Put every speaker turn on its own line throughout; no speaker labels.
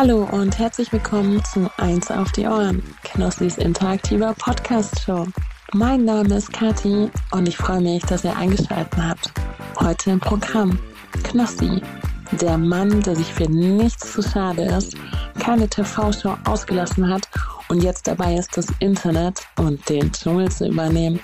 Hallo und herzlich willkommen zu Eins auf die Ohren, Knossis interaktiver Podcast-Show. Mein Name ist Kathi und ich freue mich, dass ihr eingeschaltet habt. Heute im Programm Knossi, der Mann, der sich für nichts zu schade ist, keine TV-Show ausgelassen hat und jetzt dabei ist, das Internet und den Dschungel zu übernehmen.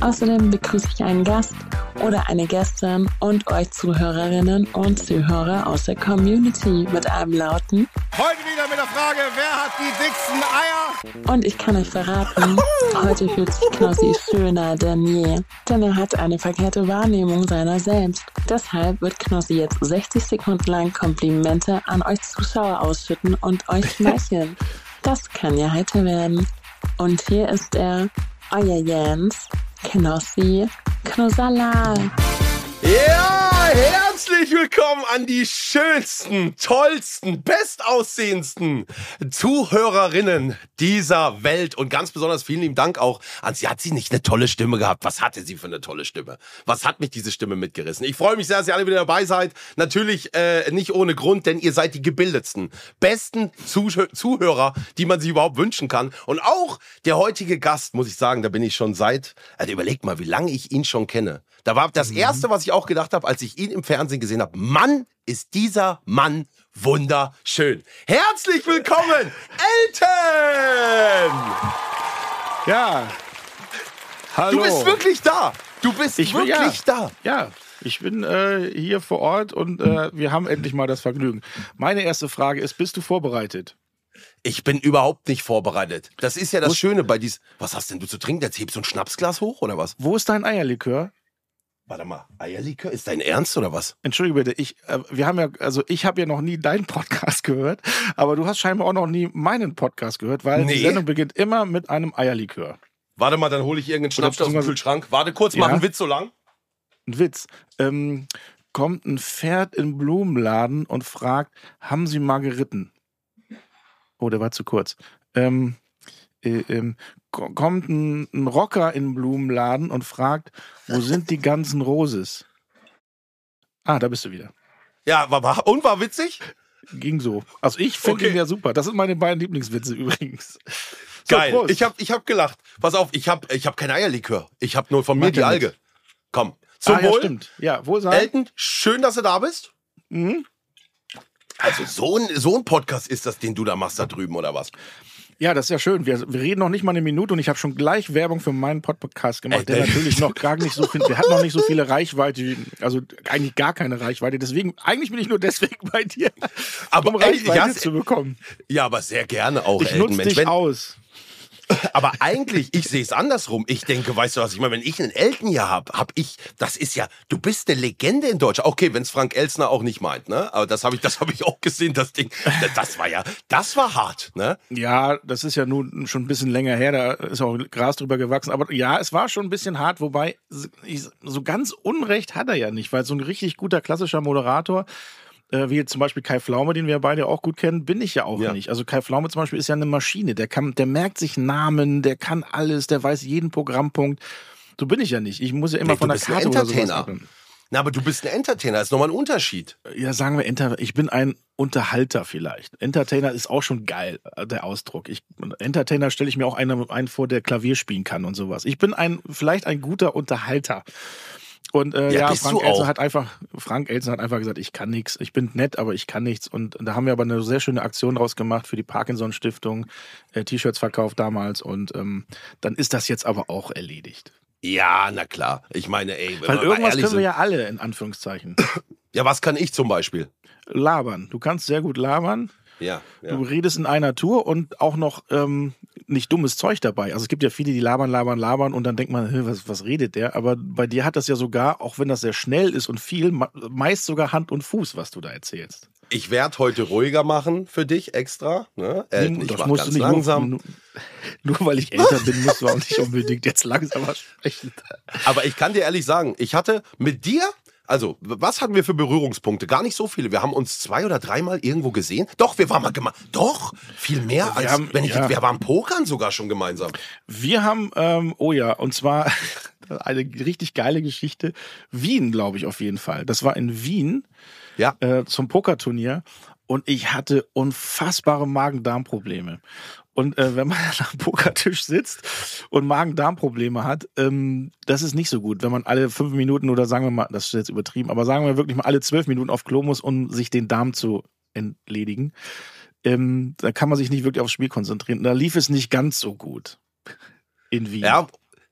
Außerdem begrüße ich einen Gast oder eine Gästin und euch Zuhörerinnen und Zuhörer aus der Community mit einem lauten
Heute wieder mit der Frage, wer hat die dicksten Eier?
Und ich kann euch verraten, heute fühlt sich Knossi schöner denn je, denn er hat eine verkehrte Wahrnehmung seiner selbst. Deshalb wird Knossi jetzt 60 Sekunden lang Komplimente an euch Zuschauer ausschütten und euch schmeicheln. Das kann ja heiter werden. Und hier ist er, euer Jens, Knossi Knossala.
Ja, herzlich willkommen an die schönsten, tollsten, bestaussehendsten Zuhörerinnen dieser Welt und ganz besonders vielen lieben Dank auch an sie. Hat sie nicht eine tolle Stimme gehabt? Was hatte sie für eine tolle Stimme? Was hat mich diese Stimme mitgerissen? Ich freue mich sehr, dass ihr alle wieder dabei seid. Natürlich äh, nicht ohne Grund, denn ihr seid die gebildetsten, besten Zuh Zuhörer, die man sich überhaupt wünschen kann. Und auch der heutige Gast, muss ich sagen, da bin ich schon seit, also überlegt mal, wie lange ich ihn schon kenne. Da war das erste, was ich auch gedacht habe, als ich ihn im Fernsehen gesehen habe. Mann, ist dieser Mann wunderschön. Herzlich willkommen, Elton!
Ja. Hallo.
Du bist wirklich da. Du bist
Ich bin-
wirklich da.
Ja, ich bin äh, hier vor Ort und äh, wir haben endlich mal das Vergnügen. Meine erste Frage ist, bist du vorbereitet?
Ich bin überhaupt nicht vorbereitet. Das ist ja das Schöne bei dies. Was hast denn du zu trinken? Jetzt hebst du ein Schnapsglas hoch oder was?
Wo ist dein Eierlikör?
Warte mal, Eierlikör? Ist dein Ernst oder was?
Entschuldige bitte, ich, äh, wir haben ja, also ich habe ja noch nie deinen Podcast gehört, aber du hast scheinbar auch noch nie meinen Podcast gehört, weil
Nee.
die Sendung beginnt immer mit einem Eierlikör.
Warte mal, dann hole ich irgendeinen Schnaps aus dem Kühlschrank. Warte kurz, mach
Ja.
einen Witz so lang.
Ein Witz. Ähm, kommt ein Pferd in den Blumenladen und fragt, haben Sie mal geritten? Oh, der war zu kurz. Ähm, äh, ähm, kommt ein, ein Rocker in den Blumenladen und fragt, wo sind die ganzen Roses? Ah, da bist du wieder.
Ja, war, war, und war witzig?
Ging so. Also ich finde
Okay.
ihn ja super. Das sind meine beiden Lieblingswitze übrigens. So,
Geil.
Prost.
Ich hab, ich hab gelacht. Pass auf, ich hab, ich hab kein Eierlikör. Ich hab nur von mir
Macht
die
ja
Alge. Komm. Zum
ah, ja,
Wohl.
stimmt. Ja, wohl sein.
Elton, schön, dass du da bist.
Mhm.
Also so ein, so ein Podcast ist das, den du da machst da drüben, oder was?
Ja, das ist ja schön. Wir, wir reden noch nicht mal eine Minute und ich habe schon gleich Werbung für meinen Podcast gemacht,
Ey,
der
der-
natürlich noch gar nicht so viel, der hat noch nicht so viele Reichweite, also eigentlich gar keine Reichweite. Deswegen, eigentlich bin ich nur deswegen bei dir,
Aber
um
ey,
Reichweite
ja,
zu bekommen.
Ja, aber sehr gerne auch,
Ich nutze
Mensch,
dich
wenn,
aus.
Aber eigentlich, ich sehe es andersrum. Ich denke, weißt du was, ich meine, wenn ich einen Elton hier hab, hab ich, das ist ja, du bist eine Legende in Deutschland. Okay, wenn es Frank Elsner auch nicht meint, ne? Aber das habe ich, das habe ich auch gesehen, das Ding. Das, das war ja, das war hart, ne?
Ja, das ist ja nun schon ein bisschen länger her, da ist auch Gras drüber gewachsen. Aber ja, es war schon ein bisschen hart, wobei ich- so ganz Unrecht hat er ja nicht, weil so ein richtig guter klassischer Moderator, äh, wie zum Beispiel Kai Pflaume, den wir beide auch gut kennen, bin ich ja auch
Ja.
nicht. Also Kai Pflaume zum Beispiel ist ja eine Maschine, der kann, der merkt sich Namen, der kann alles, der weiß jeden Programmpunkt. So bin ich ja nicht. Ich muss ja immer
Nee,
von der
bist ein
Karte oder sowas
Entertainer. Na, aber du bist ein Entertainer, das ist nochmal ein Unterschied.
Ja, sagen wir, Enter ich bin ein Unterhalter vielleicht. Entertainer ist auch schon geil, äh, der Ausdruck. Ich, Entertainer stelle ich mir auch einen, einen vor, der Klavier spielen kann und sowas. Ich bin ein, vielleicht ein guter Unterhalter. Und äh,
Ja,
ja, Frank Elsen hat einfach, Frank Elsen hat einfach gesagt, ich kann nichts. Ich bin nett, aber ich kann nichts. Und da haben wir aber eine sehr schöne Aktion draus gemacht für die Parkinson-Stiftung, äh, T-Shirts verkauft damals. Und ähm, dann ist das jetzt aber auch erledigt.
Ja, na klar. Ich meine, ey, wenn
Weil irgendwas können wir
sind-
ja alle, in Anführungszeichen.
ja, was kann ich zum Beispiel?
labern. Du kannst sehr gut labern.
Ja, ja.
Du redest in einer Tour und auch noch ähm, nicht dummes Zeug dabei. Also es gibt ja viele, die labern, labern, labern und dann denkt man, "Hä, was, was redet der? Aber bei dir hat das ja sogar, auch wenn das sehr schnell ist und viel, meist sogar Hand und Fuß, was du da erzählst.
Ich werde heute ruhiger machen für dich extra. Ne? Elton, ich
das musst du nicht
langsam.
Nur, nur weil ich älter bin, musst du auch nicht unbedingt jetzt langsamer sprechen.
Aber ich kann dir ehrlich sagen, ich hatte mit dir, also was hatten wir für Berührungspunkte? Gar nicht so viele. Wir haben uns zwei oder dreimal irgendwo gesehen. Doch, wir waren mal gemeinsam. Doch, viel mehr
Wir
als
haben-
wenn ich.
ja.
Wir waren pokern sogar schon gemeinsam.
Wir haben, ähm, oh ja, und zwar eine richtig geile Geschichte. Wien, glaube ich, auf jeden Fall. Das war in Wien.
Ja.
äh, zum Pokerturnier. und ich hatte unfassbare Magen-Darm-Probleme. Und äh, wenn man am Pokertisch sitzt und Magen-Darm-Probleme hat, ähm, das ist nicht so gut. Wenn man alle fünf Minuten oder sagen wir mal, das ist jetzt übertrieben, aber sagen wir wirklich mal alle zwölf Minuten auf Klo muss, um sich den Darm zu entledigen, ähm, da kann man sich nicht wirklich aufs Spiel konzentrieren. Da lief es nicht ganz so gut in Wien.
Ja,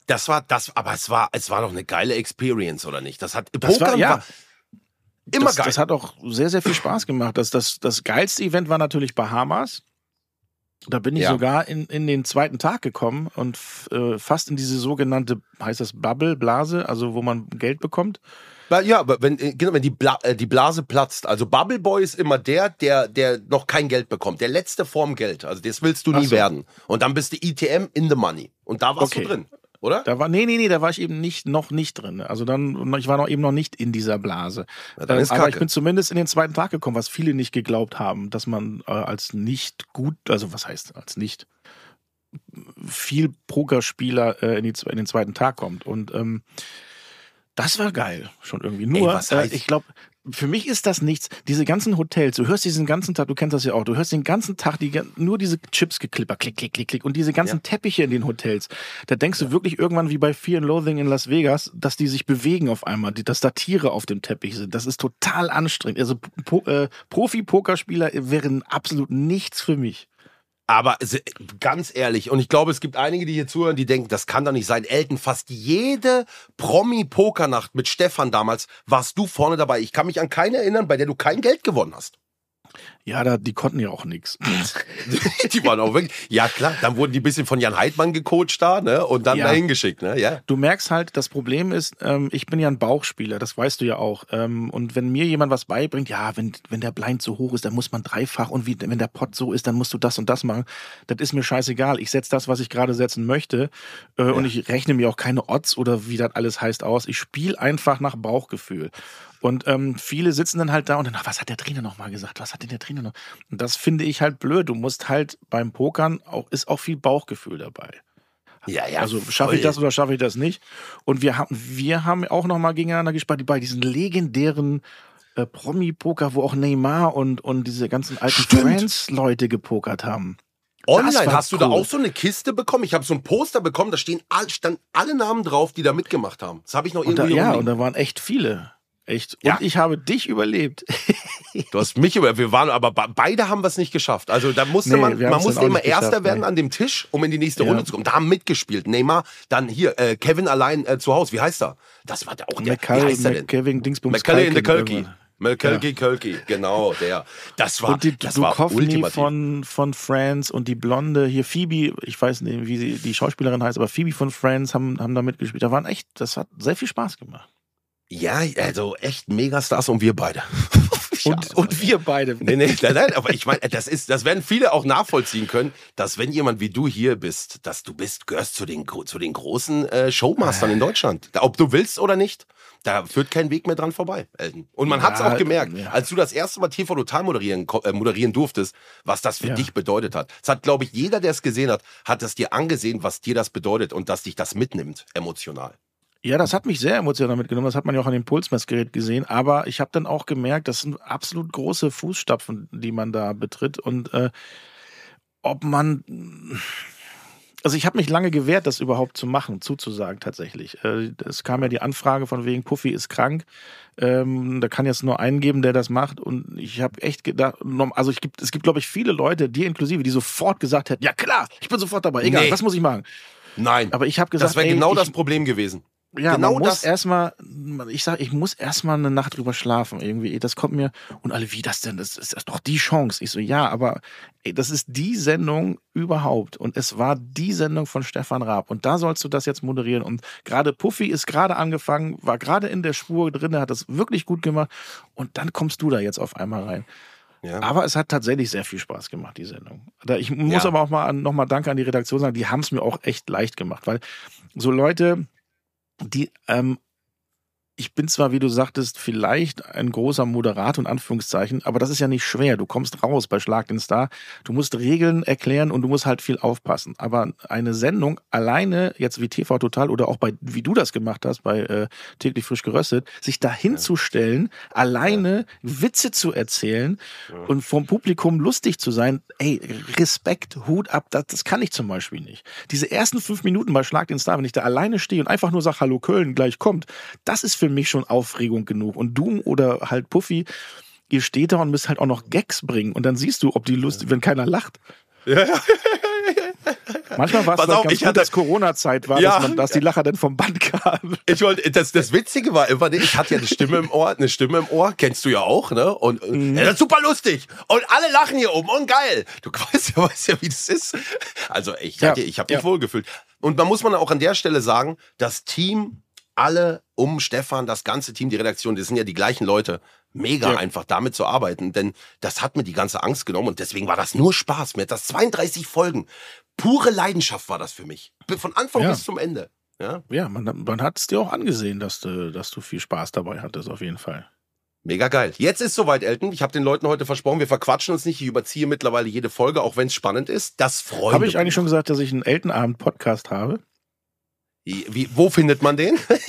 das war das, aber es war, es war doch eine geile Experience, oder nicht? Das hat
Das war-
Pokern
ja.
war immer
das,
geil.
Das hat auch sehr, sehr viel Spaß gemacht. Das, das, das geilste Event war natürlich Bahamas. Da bin ich
Ja.
sogar in, in den zweiten Tag gekommen und äh, fast in diese sogenannte, heißt das Bubble, Blase, also wo man Geld bekommt.
Ja, aber wenn, äh, genau, wenn die, Bla äh, die Blase platzt, also Bubble Boy ist immer der, der, der noch kein Geld bekommt. Der letzte Form Geld. Also das willst du nie
so.
werden. Und dann bist du ITM in the money. Und da warst
Okay.
du drin, oder?
Da war, nee, nee, nee, da war ich eben nicht, noch nicht drin. Also dann, ich war noch eben noch nicht in dieser Blase.
Ja, dann
Ähm,
ist
aber
Kacke.
ich bin zumindest in den zweiten Tag gekommen, was viele nicht geglaubt haben, dass man äh, als nicht gut, also was heißt als nicht viel Pokerspieler äh, in, die, in den zweiten Tag kommt. Und ähm, das war geil, schon irgendwie. Nur,
was
äh,
heißt-
ich glaube, für mich ist das nichts. Diese ganzen Hotels, du hörst diesen ganzen Tag, du kennst das ja auch, du hörst den ganzen Tag die, nur diese Chips geklipper, klick, klick, klick, klick und diese ganzen
Ja.
Teppiche in den Hotels. Da denkst du wirklich irgendwann wie bei Fear and Loathing in Las Vegas, dass die sich bewegen auf einmal, dass da Tiere auf dem Teppich sind. Das ist total anstrengend. Also po, äh, Profi-Pokerspieler wären absolut nichts für mich.
Aber ganz ehrlich, und ich glaube, es gibt einige, die hier zuhören, die denken, das kann doch nicht sein. Elton, fast jede Promi-Pokernacht mit Stefan damals warst du vorne dabei. Ich kann mich an keine erinnern, bei der du kein Geld gewonnen hast.
Ja, da, die konnten ja auch nichts.
die waren auch wirklich. Ja, klar, dann wurden die ein bisschen von Jan Heidmann gecoacht da, ne? Und dann
Ja.
dahin geschickt, ne? Ja.
Du merkst halt, das Problem ist, ähm, ich bin ja ein Bauchspieler, das weißt du ja auch. Ähm, und wenn mir jemand was beibringt, ja, wenn, wenn der Blind so hoch ist, dann muss man dreifach und wie, wenn der Pot so ist, dann musst du das und das machen. Das ist mir scheißegal. Ich setze das, was ich gerade setzen möchte. Äh, Und ich rechne mir auch keine Odds oder wie das alles heißt aus. Ich spiele einfach nach Bauchgefühl. Und ähm, viele sitzen dann halt da und dann, "Ah, was hat der Trainer noch mal gesagt? Was hat denn der Trainer noch? Und das finde ich halt blöd. Du musst halt beim Pokern auch, ist auch viel Bauchgefühl dabei.
Ja, ja.
Also schaffe ich das oder schaffe ich das nicht? Und wir haben, wir haben auch noch mal gegeneinander gespielt bei diesen legendären äh, Promi-Poker, wo auch Neymar und, und diese ganzen alten
Stimmt.
Friends-Leute gepokert haben.
Online hast du da
cool.
auch so eine Kiste bekommen? Ich habe so ein Poster bekommen, da stehen all, standen alle Namen drauf, die da mitgemacht haben. Das habe ich noch
Und da, ja, und da waren echt viele. Echt.
Ja.
Und ich habe dich überlebt.
Du hast mich über, wir waren, aber be- beide haben es nicht geschafft. Also da musste
Nee,
man, man musste immer Erster werden
nee.
an dem Tisch, um in die nächste
Ja.
Runde zu kommen. Da haben mitgespielt. Neymar, dann hier, äh, Kevin allein äh, zu Hause. Wie heißt er? Das war der auch der. Wie
McCall,
heißt er denn?
McKevin, Dingsbums.
McCully in the Kölki.
irgendwann.
McCulky, Kölki, genau, der. Das war,
Und die
das war
Duchovny von, von Friends und die Blonde, hier Phoebe, ich weiß nicht, wie sie, die Schauspielerin heißt, aber Phoebe von Friends haben, haben da mitgespielt. Da waren echt, das hat sehr viel Spaß gemacht.
Ja, also echt Megastars und wir beide.
Und, und wir beide.
Nee, nee, nein, nein, aber ich meine, das ist, das werden viele auch nachvollziehen können, dass wenn jemand wie du hier bist, dass du bist, gehörst zu den, zu den großen äh, Showmastern in Deutschland. Da, ob du willst oder nicht, da führt kein Weg mehr dran vorbei, Elton. Und man hat's
Ja,
auch gemerkt,
ja.
als du das erste Mal TV Total moderieren, äh, moderieren durftest, was das für
Ja.
dich bedeutet hat. Es hat, glaube ich, jeder, der es gesehen hat, hat es dir angesehen, was dir das bedeutet und dass dich das mitnimmt, emotional.
Ja, das hat mich sehr emotional mitgenommen. Das hat man ja auch an dem Pulsmessgerät gesehen. Aber ich habe dann auch gemerkt, das sind absolut große Fußstapfen, die man da betritt. Und äh, ob man. Also ich habe mich lange gewehrt, das überhaupt zu machen, zuzusagen tatsächlich. Äh, Es kam ja die Anfrage von wegen, Puffy ist krank. Ähm, da kann jetzt nur einen geben, der das macht. Und ich habe echt gedacht, also ich gibt, es gibt, glaube ich, viele Leute, dir inklusive, die sofort gesagt hätten, ja klar, ich bin sofort dabei, egal,
Nee.
was muss ich machen?
Nein,
Aber ich habe gesagt,
das wäre
ey,
genau
ich,
das Problem gewesen.
Ja,
Genau
man muss erstmal, ich sag, ich muss erstmal eine Nacht drüber schlafen irgendwie. Das kommt mir und alle, wie das denn? Das ist doch die Chance. Ich so, ja, aber ey, das ist die Sendung überhaupt und es war die Sendung von Stefan Raab und da sollst du das jetzt moderieren und gerade Puffy ist gerade angefangen, war gerade in der Spur drin, hat das wirklich gut gemacht und dann kommst du da jetzt auf einmal rein.
Ja.
Aber es hat tatsächlich sehr viel Spaß gemacht, die Sendung. Da- Ich muss
Ja.
aber auch mal an- noch mal Danke an die Redaktion sagen, die haben es mir auch echt leicht gemacht, weil so Leute, die ähm, ich bin zwar, wie du sagtest, vielleicht ein großer Moderator in Anführungszeichen, aber das ist ja nicht schwer. Du kommst raus bei Schlag den Star. Du musst Regeln erklären und du musst halt viel aufpassen. Aber eine Sendung alleine, jetzt wie TV Total oder auch bei, wie du das gemacht hast, bei äh, täglich frisch geröstet, sich da hinzustellen, ja. alleine ja. Witze zu erzählen ja. und vom Publikum lustig zu sein, ey, Respekt, Hut ab, das, das kann ich zum Beispiel nicht. Diese ersten fünf Minuten bei Schlag den Star, wenn ich da alleine stehe und einfach nur sage, hallo Köln, gleich kommt, das ist für mich schon Aufregung genug. Und Doom oder halt Puffy, ihr steht da und müsst halt auch noch Gags bringen. Und dann siehst du, ob die Lust, wenn keiner lacht. Ja, ja. Manchmal war es ganz ich gut, hatte, dass Corona-Zeit war, ja, dass, man, dass die Lacher dann vom Band kamen.
Ich wollte, das, das Witzige war immer, ich hatte ja eine Stimme im Ohr, eine Stimme im Ohr, kennst du ja auch, ne? Und mhm. ja, das ist super lustig. Und alle lachen hier oben und geil. Du weißt ja, weißt ja, wie das ist. Also ich, ja, ich habe mich ja. wohlgefühlt. Und man muss man auch an der Stelle sagen, das Team alle um Stefan, das ganze Team, die Redaktion, das sind ja die gleichen Leute. Mega ja. einfach damit zu arbeiten, denn das hat mir die ganze Angst genommen und deswegen war das nur Spaß. Mir hat das 32 Folgen. Pure Leidenschaft war das für mich. Von Anfang ja. bis zum Ende. Ja,
ja man, man hat es dir auch angesehen, dass du, dass du viel Spaß dabei hattest, auf jeden Fall.
Mega geil. Jetzt ist soweit, Elton. Ich habe den Leuten heute versprochen, wir verquatschen uns nicht. Ich überziehe mittlerweile jede Folge, auch wenn es spannend ist. Das freut mich.
Habe ich eigentlich schon gesagt, dass ich einen Eltenabend-Podcast habe?
Wie, wo findet man den? das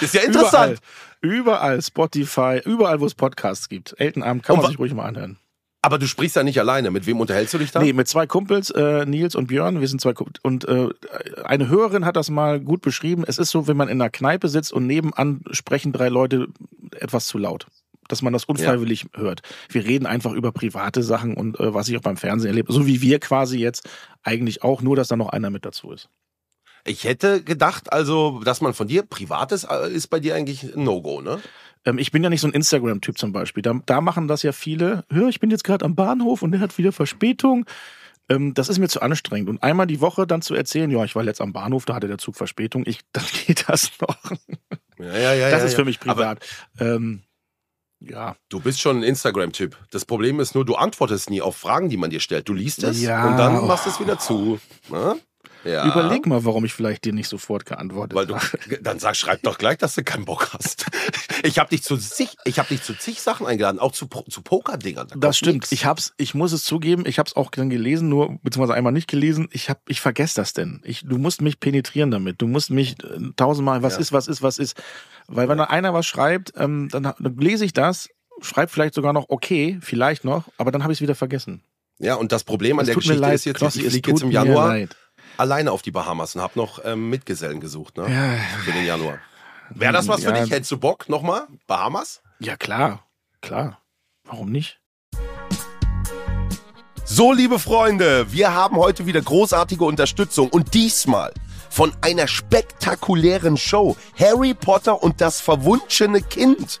ist ja interessant.
Überall, überall, Spotify, überall, wo es Podcasts gibt. Eltenabend kann man sich ruhig mal anhören.
Aber du sprichst ja nicht alleine. Mit wem unterhältst du dich da?
Nee, mit zwei Kumpels, äh, Nils und Björn. Wir sind zwei Kumpels. Und äh, eine Hörerin hat das mal gut beschrieben. Es ist so, wenn man in einer Kneipe sitzt und nebenan sprechen drei Leute etwas zu laut. Dass man das unfreiwillig ja. hört. Wir reden einfach über private Sachen und äh, was ich auch beim Fernsehen erlebe. So wie wir quasi jetzt eigentlich auch, nur dass da noch einer mit dazu ist.
Ich hätte gedacht, also, dass man von dir privates äh, ist bei dir eigentlich ein No-Go, ne?
Ähm, ich bin ja nicht so ein Instagram-Typ zum Beispiel. Da, da, machen das ja viele. Hör, ich bin jetzt gerade am Bahnhof und der hat wieder Verspätung. Ähm, das ist mir zu anstrengend. Und einmal die Woche dann zu erzählen, ja, ich war jetzt am Bahnhof, da hatte der Zug Verspätung. Ich, dann geht das noch. Ja, ja, ja. Das ja, ist für mich privat. Ähm, ja.
Du bist schon ein Instagram-Typ. Das Problem ist nur, du antwortest nie auf Fragen, die man dir stellt. Du liest es ja. und dann machst du es wieder zu. Na?
Ja. Überleg mal, warum ich vielleicht dir nicht sofort geantwortet
Weil du, habe. Dann sag, schreib doch gleich, dass du keinen Bock hast. Ich habe dich zu zig, ich habe dich zu zig Sachen eingeladen, auch zu, zu Pokerdingern.
Da das stimmt. Nix. Ich hab's, ich muss es zugeben, ich habe es auch dann gelesen, nur beziehungsweise einmal nicht gelesen. Ich hab, ich vergesse das denn. Ich, du musst mich penetrieren damit. Du musst mich äh, tausendmal, was ja. ist, was ist, was ist. Weil wenn da einer was schreibt, ähm, dann, dann lese ich das, schreibe vielleicht sogar noch okay, vielleicht noch, aber dann habe ich es wieder vergessen.
Ja, und das Problem an das der Geschichte leid, ist jetzt, Klaus, ich fliege jetzt im Januar alleine auf die Bahamas und habe noch ähm, Mitgesellen gesucht ne? Ja. für den Januar. Wäre das was für ja. dich? Hättest du Bock nochmal? Bahamas?
Ja, klar. Klar. Warum nicht?
So, liebe Freunde, wir haben heute wieder großartige Unterstützung und diesmal von einer spektakulären Show. Harry Potter und das verwunschene Kind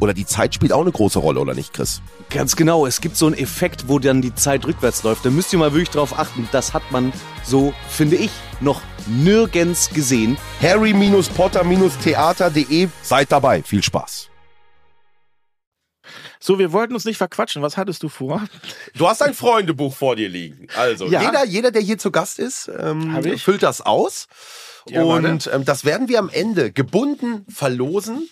Oder die Zeit spielt auch eine große Rolle, oder nicht, Chris?
Ganz genau, es gibt so einen Effekt, wo dann die Zeit rückwärts läuft. Da müsst ihr mal wirklich drauf achten. Das hat man so, finde ich, noch nirgends gesehen.
Harry-Potter-Theater.de. Seid dabei. Viel Spaß.
So, wir wollten uns nicht verquatschen. Was hattest du vor?
Du hast ein Freundebuch vor dir liegen. Also,
Ja.
jeder, jeder, der hier zu Gast ist, ähm, füllt das aus.
Ja,
und ähm, das werden wir am Ende gebunden verlosen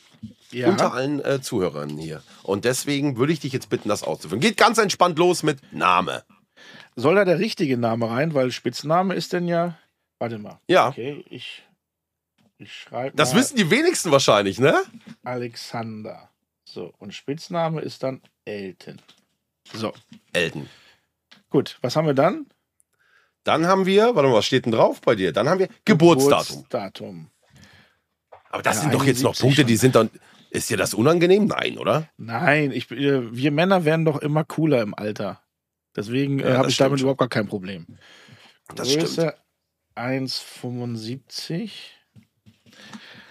Ja.
unter allen äh, Zuhörern hier. Und deswegen würde ich dich jetzt bitten, das auszuführen. Geht ganz entspannt los mit Name.
Soll da der richtige Name rein? Weil Spitzname ist denn ja. Warte mal.
Ja.
Okay, ich, ich schreibe.
Das wissen die wenigsten wahrscheinlich, ne?
Alexander. So, und Spitzname ist dann Elton. So,
Elton.
gut. Was haben wir dann?
Dann haben wir, warte mal, was steht denn drauf bei dir? Dann haben wir Geburtsdatum.
Geburtsdatum.
Aber das sind doch jetzt noch
71
Punkte, die sind dann. Ist dir das unangenehm? Nein, oder?
Nein, ich, äh, wir Männer werden doch immer cooler im Alter. Deswegen äh,
Ja,
habe ich damit
stimmt
überhaupt gar kein Problem.
Das.
Größe 1,75.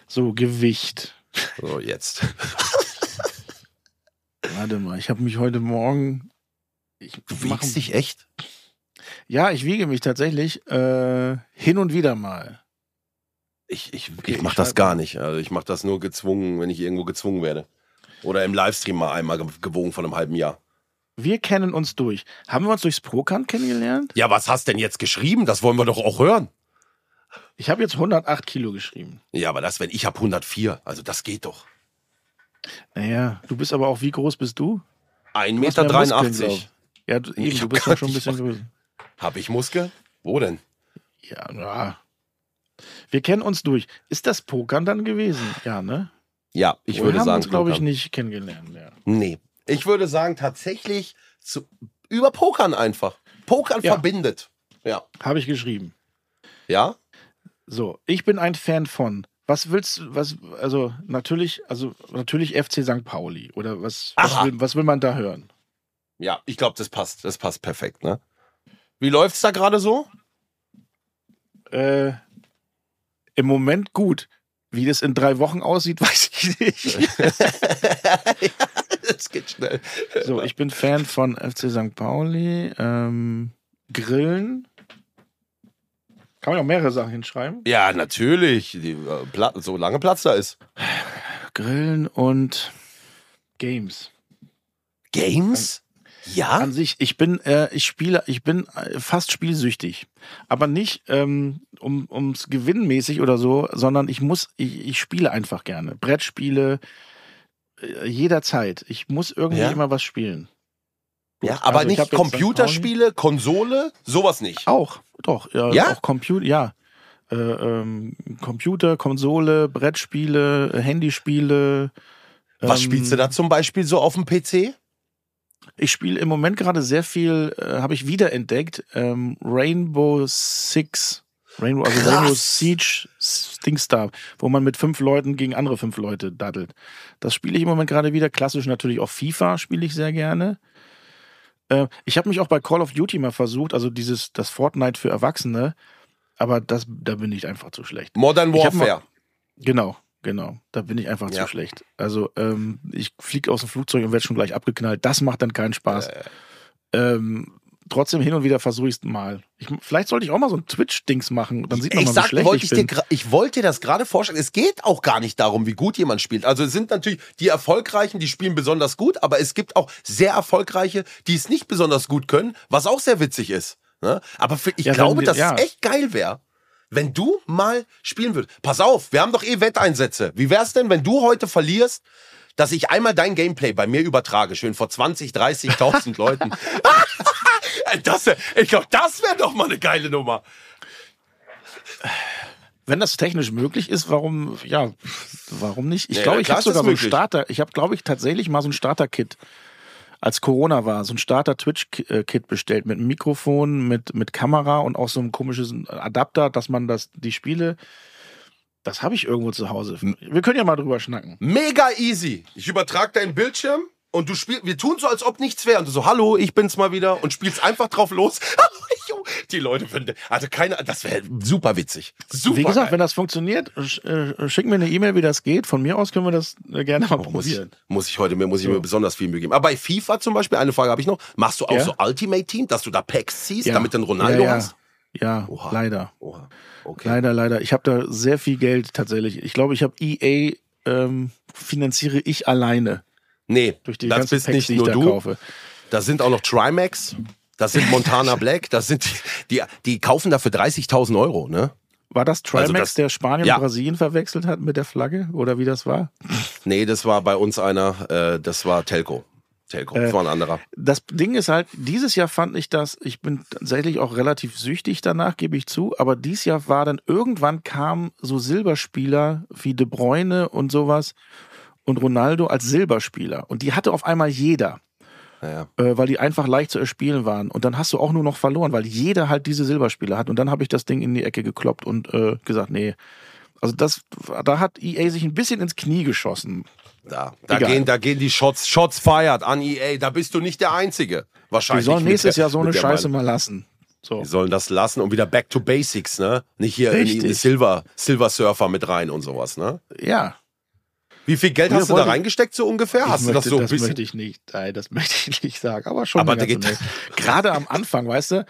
So, Gewicht.
So, jetzt.
Warte mal, ich habe mich heute Morgen. Ich
Du
mach-
wiegst dich echt?
Ja, ich wiege mich tatsächlich äh, hin und wieder mal.
Ich, ich,
Okay,
ich mach
ich
das gar nicht. Also ich mach das nur gezwungen, wenn ich irgendwo gezwungen werde. Oder im Livestream mal einmal ge- gewogen von einem halben Jahr.
Wir kennen uns durch. Haben wir uns durchs Prokan kennengelernt?
Ja, was hast denn jetzt geschrieben? Das wollen wir doch auch hören.
Ich habe jetzt 108 Kilo geschrieben.
Ja, aber das, wenn ich habe 104, also das geht doch.
Naja, du bist aber auch, wie groß bist du?
1,83
Du hast
Meter.
mehr Muskeln,
83.
glaub. Ja, du, eben,
Ich
du bist ja schon ein bisschen größer.
Hab ich Muskel? Wo denn?
Ja, ja. Wir kennen uns durch. Ist das Pokern dann gewesen? Ja, ne?
Ja, ich
Wir
würde
haben
sagen.
uns, glaube ich, nicht kennengelernt. Ja.
Nee. Ich würde sagen, tatsächlich zu, über Pokern einfach. Pokern
Ja.
verbindet. Ja.
Habe ich geschrieben.
Ja?
So, ich bin ein Fan von. Was willst du, was, also natürlich, also natürlich FC St. Pauli. Oder was, was, will, was will man da hören?
Ja, ich glaube, das passt. Das passt perfekt, ne? Wie läuft's da gerade so?
Äh, Im Moment gut. Wie das in drei Wochen aussieht, weiß ich nicht.
das geht schnell.
So, ich bin Fan von FC St. Pauli. Ähm, Grillen. Kann man auch mehrere Sachen hinschreiben.
Ja, natürlich. Die, äh, Pla so lange Platz da ist.
Grillen und Games.
Games? Ja?
An sich, ich bin, äh, ich spiele, ich bin äh, fast spielsüchtig. Aber nicht ähm, um, ums Gewinnmäßig oder so, sondern ich muss, ich, ich spiele einfach gerne. Brettspiele, äh, jederzeit. Ich muss irgendwie
Ja?
immer was spielen.
Ja,
Gut,
aber
also ich
nicht. Computerspiele, Konsole, sowas nicht.
Auch, doch. Ja,
Ja?
auch Computer, ja. Äh, ähm, Computer, Konsole, Brettspiele, Handyspiele.
Was
ähm,
spielst du da zum Beispiel so auf dem PC?
Ich spiele im Moment gerade sehr viel, äh, habe ich wiederentdeckt, ähm, Rainbow Six. Rainbow, also
Krass.
Rainbow Siege Stingstar, wo man mit fünf Leuten gegen andere fünf Leute daddelt. Das spiele ich im Moment gerade wieder. Klassisch natürlich auch FIFA spiele ich sehr gerne. Äh, ich habe mich auch bei Call of Duty mal versucht, also dieses, das Fortnite für Erwachsene, aber das, da bin ich einfach zu schlecht.
Modern
hab mal-
Warfare.
Genau, genau. Da bin ich einfach
Ja.
zu schlecht. Also ähm, ich fliege aus dem Flugzeug und werde schon gleich abgeknallt. Das macht dann keinen Spaß.
Äh.
Ähm, trotzdem hin und wieder versuche ich es mal. Ich, vielleicht sollte ich auch mal so ein Twitch-Dings machen. Dann sieht man
ich,
mal, wie
sag,
schlecht
wollte
ich
ich, dir,
bin.
ich wollte dir das gerade vorstellen. Es geht auch gar nicht darum, wie gut jemand spielt. Also es sind natürlich die Erfolgreichen, die spielen besonders gut, aber es gibt auch sehr erfolgreiche, die es nicht besonders gut können, was auch sehr witzig ist. Ne? Aber für, ich
Ja,
glaube, dass
ja.
es echt geil wäre, wenn du mal spielen würdest. Pass auf, wir haben doch eh Wetteinsätze. Wie wär's denn, wenn du heute verlierst, dass ich einmal dein Gameplay bei mir übertrage, schön vor 20, 30.000 Leuten. das, wär- ich glaube, das wäre doch mal eine geile Nummer.
Wenn das technisch möglich ist, warum, ja, warum nicht? Ich
Ja,
glaube, ich habe sogar so ein
möglich.
Starter. Ich habe, glaube ich, tatsächlich mal so ein Starter-Kit, als Corona war, so ein Starter-Twitch-Kit bestellt mit einem Mikrofon, mit, mit Kamera und auch so einem komischen Adapter, dass man das, die Spiele, das habe ich irgendwo zu Hause. Wir können ja mal drüber schnacken.
Mega easy. Ich übertrage deinen Bildschirm und du spielst, wir tun so, als ob nichts wäre. Und du so, hallo, ich bin's mal wieder und spielst einfach drauf los. Die Leute finden, also keine, das wäre super witzig. Super.
Wie gesagt,
geil.
wenn das funktioniert, sch äh, schick mir eine E-Mail, wie das geht. Von mir aus können wir das äh, gerne mal
muss
probieren.
muss ich heute mir muss ich mir besonders viel Mühe geben. Aber bei FIFA zum Beispiel, eine Frage habe ich noch. Machst du auch
Ja.
so Ultimate Team, dass du da Packs ziehst,
Ja.
damit einen Ronaldo
ja, ja.
hast?
Ja,
Oha.
leider.
Oha. Okay.
Leider, leider. Ich habe da sehr viel Geld tatsächlich. Ich glaube, ich habe EA ähm, finanziere ich alleine
Nee, das bist
Packs,
nicht nur
da
du.
kaufe.
Das sind auch noch Trimax. Das sind Montana Black. Das sind die, die, die kaufen dafür 30.000 Euro, ne?
War das Trimax,
Also das-
der Spanien
Ja.
und Brasilien verwechselt hat mit der Flagge oder wie das war?
Nee, das war bei uns einer, äh, das war Telco. Telco, das
Äh,
war ein anderer.
Das Ding ist halt, dieses Jahr fand ich das, ich bin tatsächlich auch relativ süchtig danach, gebe ich zu, aber dieses Jahr war dann irgendwann kamen so Silberspieler wie De Bruyne und sowas und Ronaldo als Silberspieler und die hatte auf einmal jeder.
Naja.
äh, weil die einfach leicht zu erspielen waren. Und dann hast du auch nur noch verloren, weil jeder halt diese Silberspieler hat. Und dann habe ich das Ding in die Ecke gekloppt und äh, gesagt, nee. Also das, da hat EA sich ein bisschen ins Knie geschossen.
Da, da,
Egal.
gehen, da gehen die Shots, Shots fired an EA. Da bist du nicht der Einzige.
Die
Wahrscheinlich.
sollen
mit
nächstes
der-
Jahr so eine Scheiße
Meinung.
mal lassen. So.
Die sollen das lassen und wieder back to basics, ne? Nicht hier in die, in die
Richtig.
Silver, Silver Surfer mit rein und sowas, ne?
Ja.
Wie viel Geld hast du da reingesteckt so ungefähr? Hast du das so ein
das
bisschen?
möchte ich nicht, nein, das möchte ich nicht sagen. Aber schon
Aber da geht-.
Gerade am Anfang, weißt du,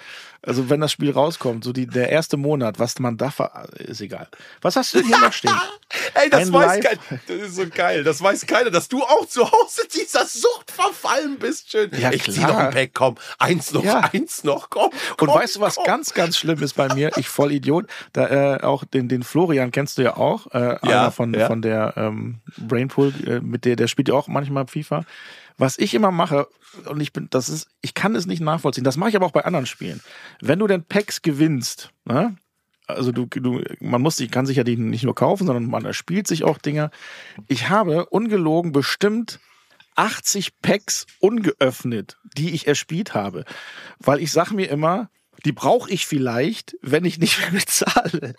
also wenn das Spiel rauskommt, so die, der erste Monat, was man da ver ist egal. Was hast du denn hier noch stehen?
Ey, das
Ein
weiß keiner. Das ist so geil. Das weiß keiner, dass du auch zu Hause dieser Sucht verfallen bist. Schön.
Ja,
ich zieh
klar.
noch ein Pack, komm. Eins noch,
Ja.
eins noch, komm.
Und
komm,
weißt du, was
komm.
ganz, ganz schlimm ist bei mir? Ich voll Idiot. Da, äh, auch den, den Florian kennst du ja auch. Äh, einer von,
ja.
von der ähm, Brainpool, äh, mit der, der spielt ja auch manchmal FIFA. Was ich immer mache, und ich bin, das ist, ich kann es nicht nachvollziehen. Das mache ich aber auch bei anderen Spielen. Wenn du denn Packs gewinnst, ne? Also du, du, man muss sich, kann sich ja die nicht nur kaufen, sondern man erspielt sich auch Dinger. Ich habe ungelogen bestimmt 80 Packs ungeöffnet, die ich erspielt habe. Weil ich sag mir immer, die brauche ich vielleicht, wenn ich nicht mehr bezahle.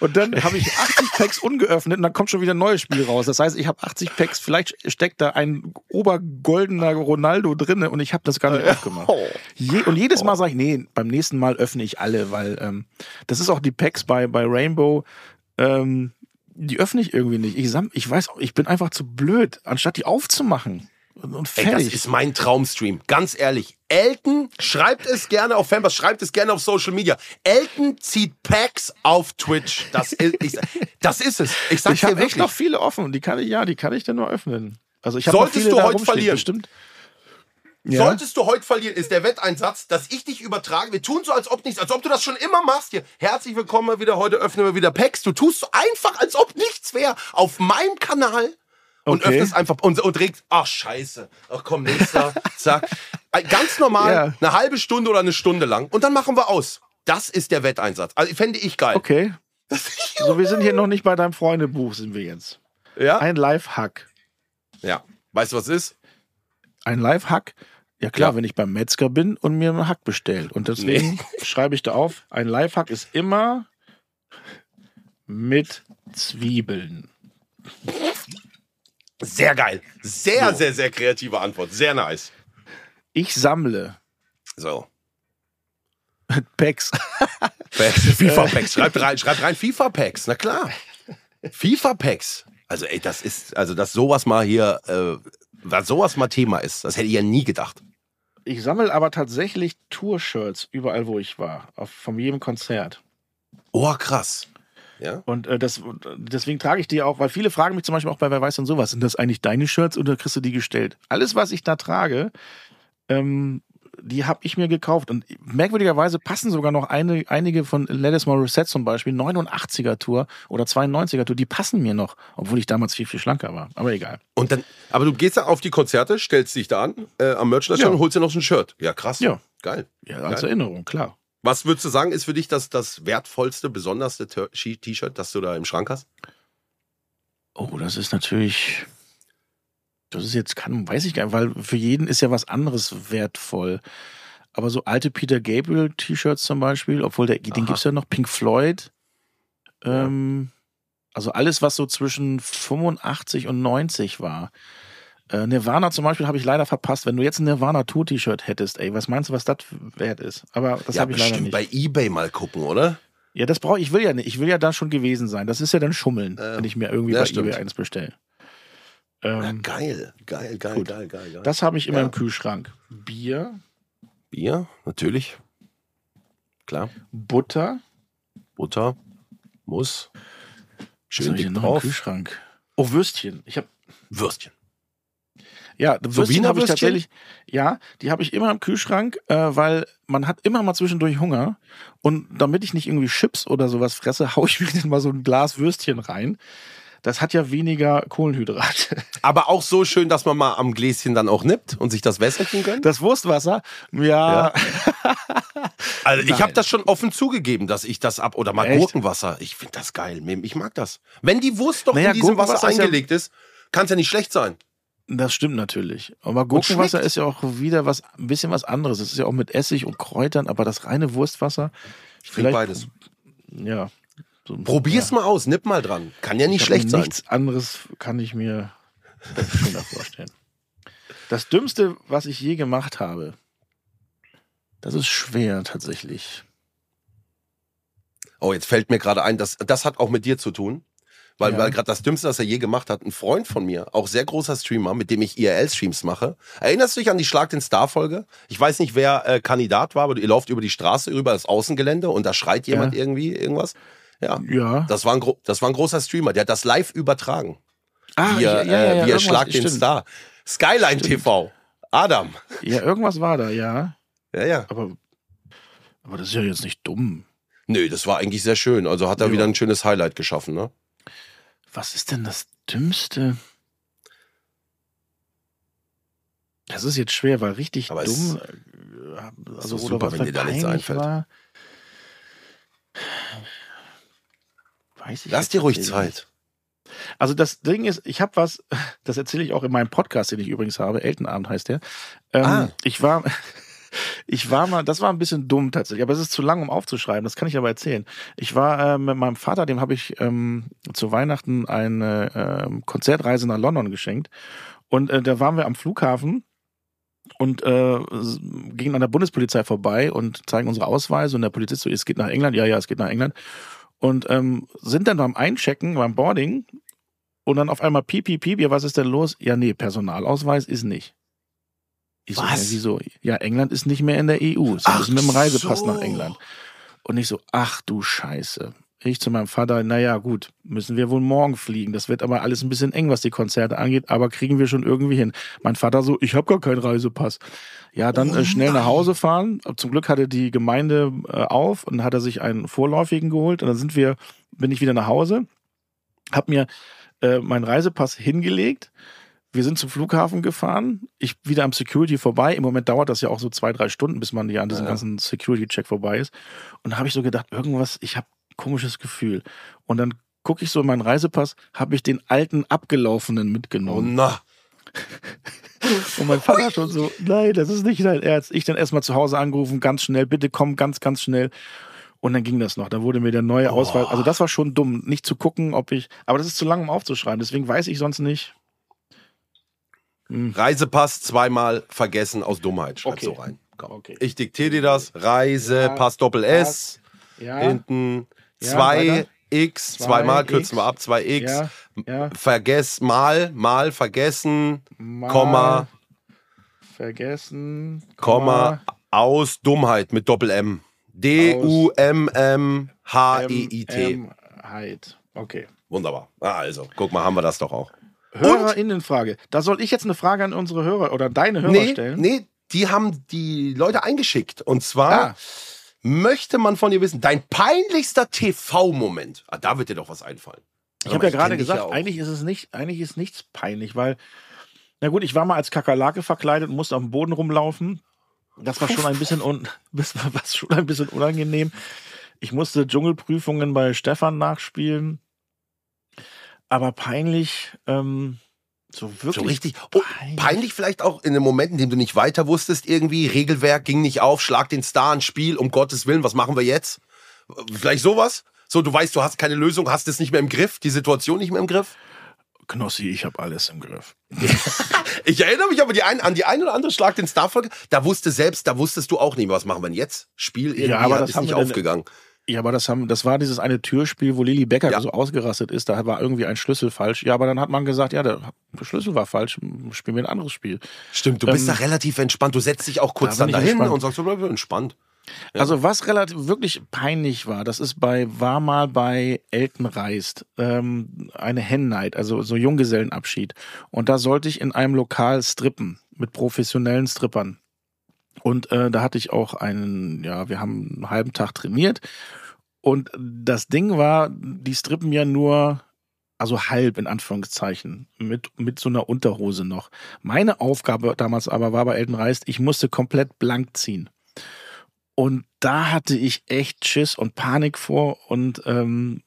Und dann habe ich 80 Packs ungeöffnet und dann kommt schon wieder ein neues Spiel raus. Das heißt, ich habe 80 Packs, vielleicht steckt da ein obergoldener Ronaldo drinne und ich habe das gar nicht aufgemacht. Je, und jedes Mal sage ich, nee, beim nächsten Mal öffne ich alle, weil ähm, das ist auch die Packs bei, bei Rainbow. Ähm, die öffne ich irgendwie nicht. Ich, sam- ich weiß, auch, ich bin einfach zu blöd, anstatt die aufzumachen. Und, und
Ey, das
fertig.
ist mein Traumstream. Ganz ehrlich. Elton, schreibt es gerne auf Fanbus, schreibt es gerne auf Social Media. Elton zieht Packs auf Twitch. Das ist, ich, das ist es. Ich
ich habe echt noch viele offen. Die kann ich, ja, die kann ich dann nur öffnen. Also ich habe noch
Solltest
viele
du heute verlieren?
Bestimmt. Ja.
Solltest du heute verlieren, ist der Wetteinsatz, dass ich dich übertrage. Wir tun so, als ob nichts, als ob du das schon immer machst hier. Herzlich willkommen mal wieder. Heute öffnen wir wieder Packs. Du tust so einfach, als ob nichts wäre, auf meinem Kanal und
Okay.
öffnest einfach und, und regst. Ach, scheiße. Ach komm, nächster. Zack. Äh, Ganz normal,
Ja.
eine halbe Stunde oder eine Stunde lang. Und dann machen wir aus. Das ist der Wetteinsatz. Also fände ich geil.
Okay. So, wir sind hier noch nicht bei deinem Freundebuch, sind wir jetzt.
Ja?
Ein Live-Hack.
ja. Weißt du, was ist?
Ein Live-Hack? Ja klar,
Ja.
wenn ich beim Metzger bin und mir einen Hack bestellt. Und deswegen schreibe ich da auf, ein Live-Hack ist immer mit Zwiebeln.
Sehr geil. Sehr, sehr, sehr kreative Antwort. Sehr nice.
Ich sammle
So.
Packs.
Packs, FIFA-Packs. Schreibt rein, schreibt rein FIFA-Packs. Na klar. FIFA-Packs. Also, ey, das ist, also, dass sowas mal hier, äh, was sowas mal Thema ist, das hätte ich ja nie gedacht.
Ich sammle aber tatsächlich Tour-Shirts überall, wo ich war. Auf, von jedem Konzert.
Oh, krass. Ja?
Und äh, das, deswegen trage ich die auch, weil viele fragen mich zum Beispiel auch bei Wer weiß und sowas, sind das eigentlich deine Shirts oder kriegst du die gestellt? Alles, was ich da trage, ähm, die habe ich mir gekauft. Und merkwürdigerweise passen sogar noch eine, einige von Ladis Morissette zum Beispiel, 89er Tour oder 92er Tour, die passen mir noch, obwohl ich damals viel, viel schlanker war. Aber egal.
Und dann, aber du gehst da auf die Konzerte, stellst dich da an, äh, am Merchandise
Ja.
und holst dir noch so ein Shirt. Ja, krass.
Ja.
Geil.
Ja, als
Geil.
Erinnerung, klar.
Was würdest du sagen, ist für dich das, das wertvollste, besonderste T-Shirt, das du da im Schrank hast?
Oh, das ist natürlich. Das ist jetzt, kann, weiß ich gar nicht, weil für jeden ist ja was anderes wertvoll. Aber so alte Peter Gabriel T-Shirts zum Beispiel, obwohl der, den
Aha.
gibt's ja noch, Pink Floyd. Ähm, also alles, was so zwischen 85 und 90 war. Äh, Nirvana zum Beispiel habe ich leider verpasst. Wenn du jetzt ein Nirvana Tour T-Shirt hättest, ey, was meinst du, was das wert ist? Aber das
ja,
habe ich leider nicht.
bei Ebay mal gucken, oder?
Ja, das brauche ich. will ja nicht. Ich will ja da schon gewesen sein. Das ist ja dann Schummeln,
Äh,
wenn ich mir irgendwie
ja,
bei
stimmt.
eBay eins bestelle.
Ja,
Ähm,
geil, geil, geil,
gut.
geil, geil, geil.
das habe ich immer
Ja.
im Kühlschrank. Bier,
Bier, natürlich. Klar.
Butter.
Butter, muss.
Was
Schön dick drauf.
Kühlschrank? Oh, Würstchen. Ich habe
Würstchen.
Ja,
Wiener
habe ich tatsächlich. Ja, die habe ich immer im Kühlschrank, äh, weil man hat immer mal zwischendurch Hunger. Und damit ich nicht irgendwie Chips oder sowas fresse, hau ich mir dann mal so ein Glas Würstchen rein. Das hat ja weniger Kohlenhydrate.
Aber auch so schön, dass man mal am Gläschen dann auch nippt und sich das Wässerchen gönnt.
Das Wurstwasser, ja,
Also ich habe das schon offen zugegeben, dass ich das ab oder mal
Echt?
Gurkenwasser. Ich finde das geil. Ich mag das. Wenn die Wurst doch
Naja,
in diesem Wasser
ja-
eingelegt ist, kann es ja nicht schlecht sein.
Das stimmt natürlich. Aber Gurkenwasser ist ja auch wieder was, ein bisschen was anderes. Es ist ja auch mit Essig und Kräutern, aber das reine Wurstwasser,
Ich finde
Vielleicht-
beides.
ja. So,
Probier's mal aus, nipp mal dran. Kann ja nicht
Ich
schlecht sein.
Nichts anderes kann ich mir vorstellen. Das Dümmste, was ich je gemacht habe, das ist schwer tatsächlich.
Oh, jetzt fällt mir gerade ein, das, das hat auch mit dir zu tun. Weil,
Ja.
weil gerade das Dümmste, was er je gemacht hat, ein Freund von mir, auch sehr großer Streamer, mit dem ich IRL-Streams mache. Erinnerst du dich an die Schlag den Star-Folge? Ich weiß nicht, wer äh, Kandidat war, aber ihr lauft über die Straße, über das Außengelände und da schreit jemand
Ja.
irgendwie irgendwas. Ja.
Ja.
Das war, ein, das war ein großer Streamer, der hat das live übertragen.
ah,
wir, äh, wir
irgendwas-
Schlag den
stimmt.
Star. Skyline TV. Adam.
Ja, irgendwas war da, ja.
Ja, ja.
Aber, aber das ist ja jetzt nicht dumm.
Nö, das war eigentlich sehr schön. Also hat er
Ja.
wieder ein schönes Highlight geschaffen, ne?
Was ist denn das Dümmste? Das ist jetzt schwer, weil richtig
Aber es
dumm. äh,
ist
Also, oder
super,
was
wenn dir da nichts einfällt.
War, weiß ich
Lass dir ruhig Zeit.
Also das Ding ist, ich habe was, das erzähle ich auch in meinem Podcast, den ich übrigens habe, Eltenabend heißt der. Ähm,
Ah.
Ich war, ich war mal, das war ein bisschen dumm tatsächlich, aber es ist zu lang, um aufzuschreiben, das kann ich aber erzählen. Ich war äh, mit meinem Vater, dem habe ich ähm, zu Weihnachten eine ähm, Konzertreise nach London geschenkt und äh, da waren wir am Flughafen und äh, gingen an der Bundespolizei vorbei und zeigen unsere Ausweise und der Polizist so, es geht nach England, ja, ja, es geht nach England und ähm, sind dann beim Einchecken, beim Boarding und dann auf einmal piep, piep, piep, ja, was ist denn los? Ja, nee, Personalausweis ist nicht. Ich so,
Was?
ja, wieso? Ja, England ist nicht mehr in der EU. Sie
Ach
müssen mit dem Reisepass
so.
nach England. Und ich so, ach du Scheiße. Ich zu meinem Vater, naja, gut, müssen wir wohl morgen fliegen. Das wird aber alles ein bisschen eng, was die Konzerte angeht, aber kriegen wir schon irgendwie hin. Mein Vater so, ich habe gar keinen Reisepass. Ja, dann
Oh
äh, schnell nach. Hause fahren. Zum Glück hatte die Gemeinde äh, auf und hat er sich einen vorläufigen geholt. Und dann sind wir, bin ich wieder nach Hause, hab mir äh, meinen Reisepass hingelegt. Wir sind zum Flughafen gefahren. Ich wieder am Security vorbei. Im Moment dauert das ja auch so zwei, drei Stunden, bis man ja an diesem
Ja.
ganzen Security-Check vorbei ist. Und da habe ich so gedacht, irgendwas, ich habe komisches Gefühl. Und dann gucke ich so in meinen Reisepass, habe ich den alten abgelaufenen
Oh
mitgenommen.
na.
Und mein Vater schon so, nein, das ist nicht dein Ernst. Ich dann erstmal zu Hause angerufen, ganz schnell, bitte komm, ganz, ganz schnell. Und dann ging das noch. Dann wurde mir der neue Ausweis. Also das war schon dumm, nicht zu gucken, ob ich. Aber das ist zu lang, um aufzuschreiben. Deswegen weiß ich sonst nicht. Hm.
Reisepass zweimal vergessen aus Dummheit. Schreib
Okay.
so rein. Komm.
Okay.
Ich diktiere dir das. Reisepass Doppel S.
Ja,
Hinten
Ja,
2
weiter.
X.
Zwei
Zweimal
X.
kürzen wir ab. 2 X.
ja, ja.
Vergess mal, mal vergessen,
Mal
Komma,
Vergessen.
Komma, aus Dummheit mit Doppel M. D-U-M-M-H-E-I-T.
M, Heid. Okay.
Wunderbar. Ah, also, guck mal, haben wir das doch auch.
HörerInnenfrage. Da soll ich jetzt eine Frage an unsere Hörer oder deine Hörer
Nee,
stellen.
nee, die haben die Leute eingeschickt. Und zwar
Ah.
möchte man von dir wissen, dein peinlichster TV-Moment. Ah, da wird dir doch was einfallen.
Ich habe ja gerade gesagt,
auch.
eigentlich ist es nicht, eigentlich ist nichts peinlich, weil, na gut, ich war mal als Kakerlake verkleidet und musste auf dem Boden rumlaufen. Das war schon ein bisschen, un, das war schon ein bisschen unangenehm. Ich musste Dschungelprüfungen bei Stefan nachspielen. Aber peinlich, ähm, so wirklich.
So richtig. Oh, peinlich vielleicht auch in dem Moment, in dem du nicht weiter wusstest, irgendwie, Regelwerk ging nicht auf, schlag den Star ins Spiel, um Gottes Willen, was machen wir jetzt? Vielleicht sowas? So, du weißt, du hast keine Lösung, hast es nicht mehr im Griff, die Situation nicht mehr im Griff?
Knossi, ich habe alles im Griff.
Ich erinnere mich aber die ein, an die ein oder andere Schlag den Star-Folge. Da wusste selbst, da wusstest du auch nicht, was machen wir denn jetzt? Spiel irgendwie
Ja, aber das
ist nicht
wir dann-
aufgegangen.
Ja, aber das haben, das war dieses eine Türspiel, wo Lilly Becker
Ja.
so ausgerastet ist. Da war irgendwie ein Schlüssel falsch. Ja, aber dann hat man gesagt, ja, der Schlüssel war falsch. Spielen wir ein anderes Spiel.
Stimmt, du bist
Ähm,
da relativ entspannt. Du setzt dich auch kurz
da
dann dahin
entspannt.
und sagst, bleib entspannt. Ja.
Also was relativ wirklich peinlich war, das ist bei war mal bei Elton Reist ähm, eine Hen Night, also so Junggesellenabschied. Und da sollte ich in einem Lokal strippen mit professionellen Strippern. Und äh, da hatte ich auch einen, ja, wir haben einen halben Tag trainiert. Und das Ding war, die strippen ja nur, also halb in Anführungszeichen, mit, mit so einer Unterhose noch. Meine Aufgabe damals aber war bei Elton Reist, ich musste komplett blank ziehen. Und da hatte ich echt Schiss und Panik vor und ähm,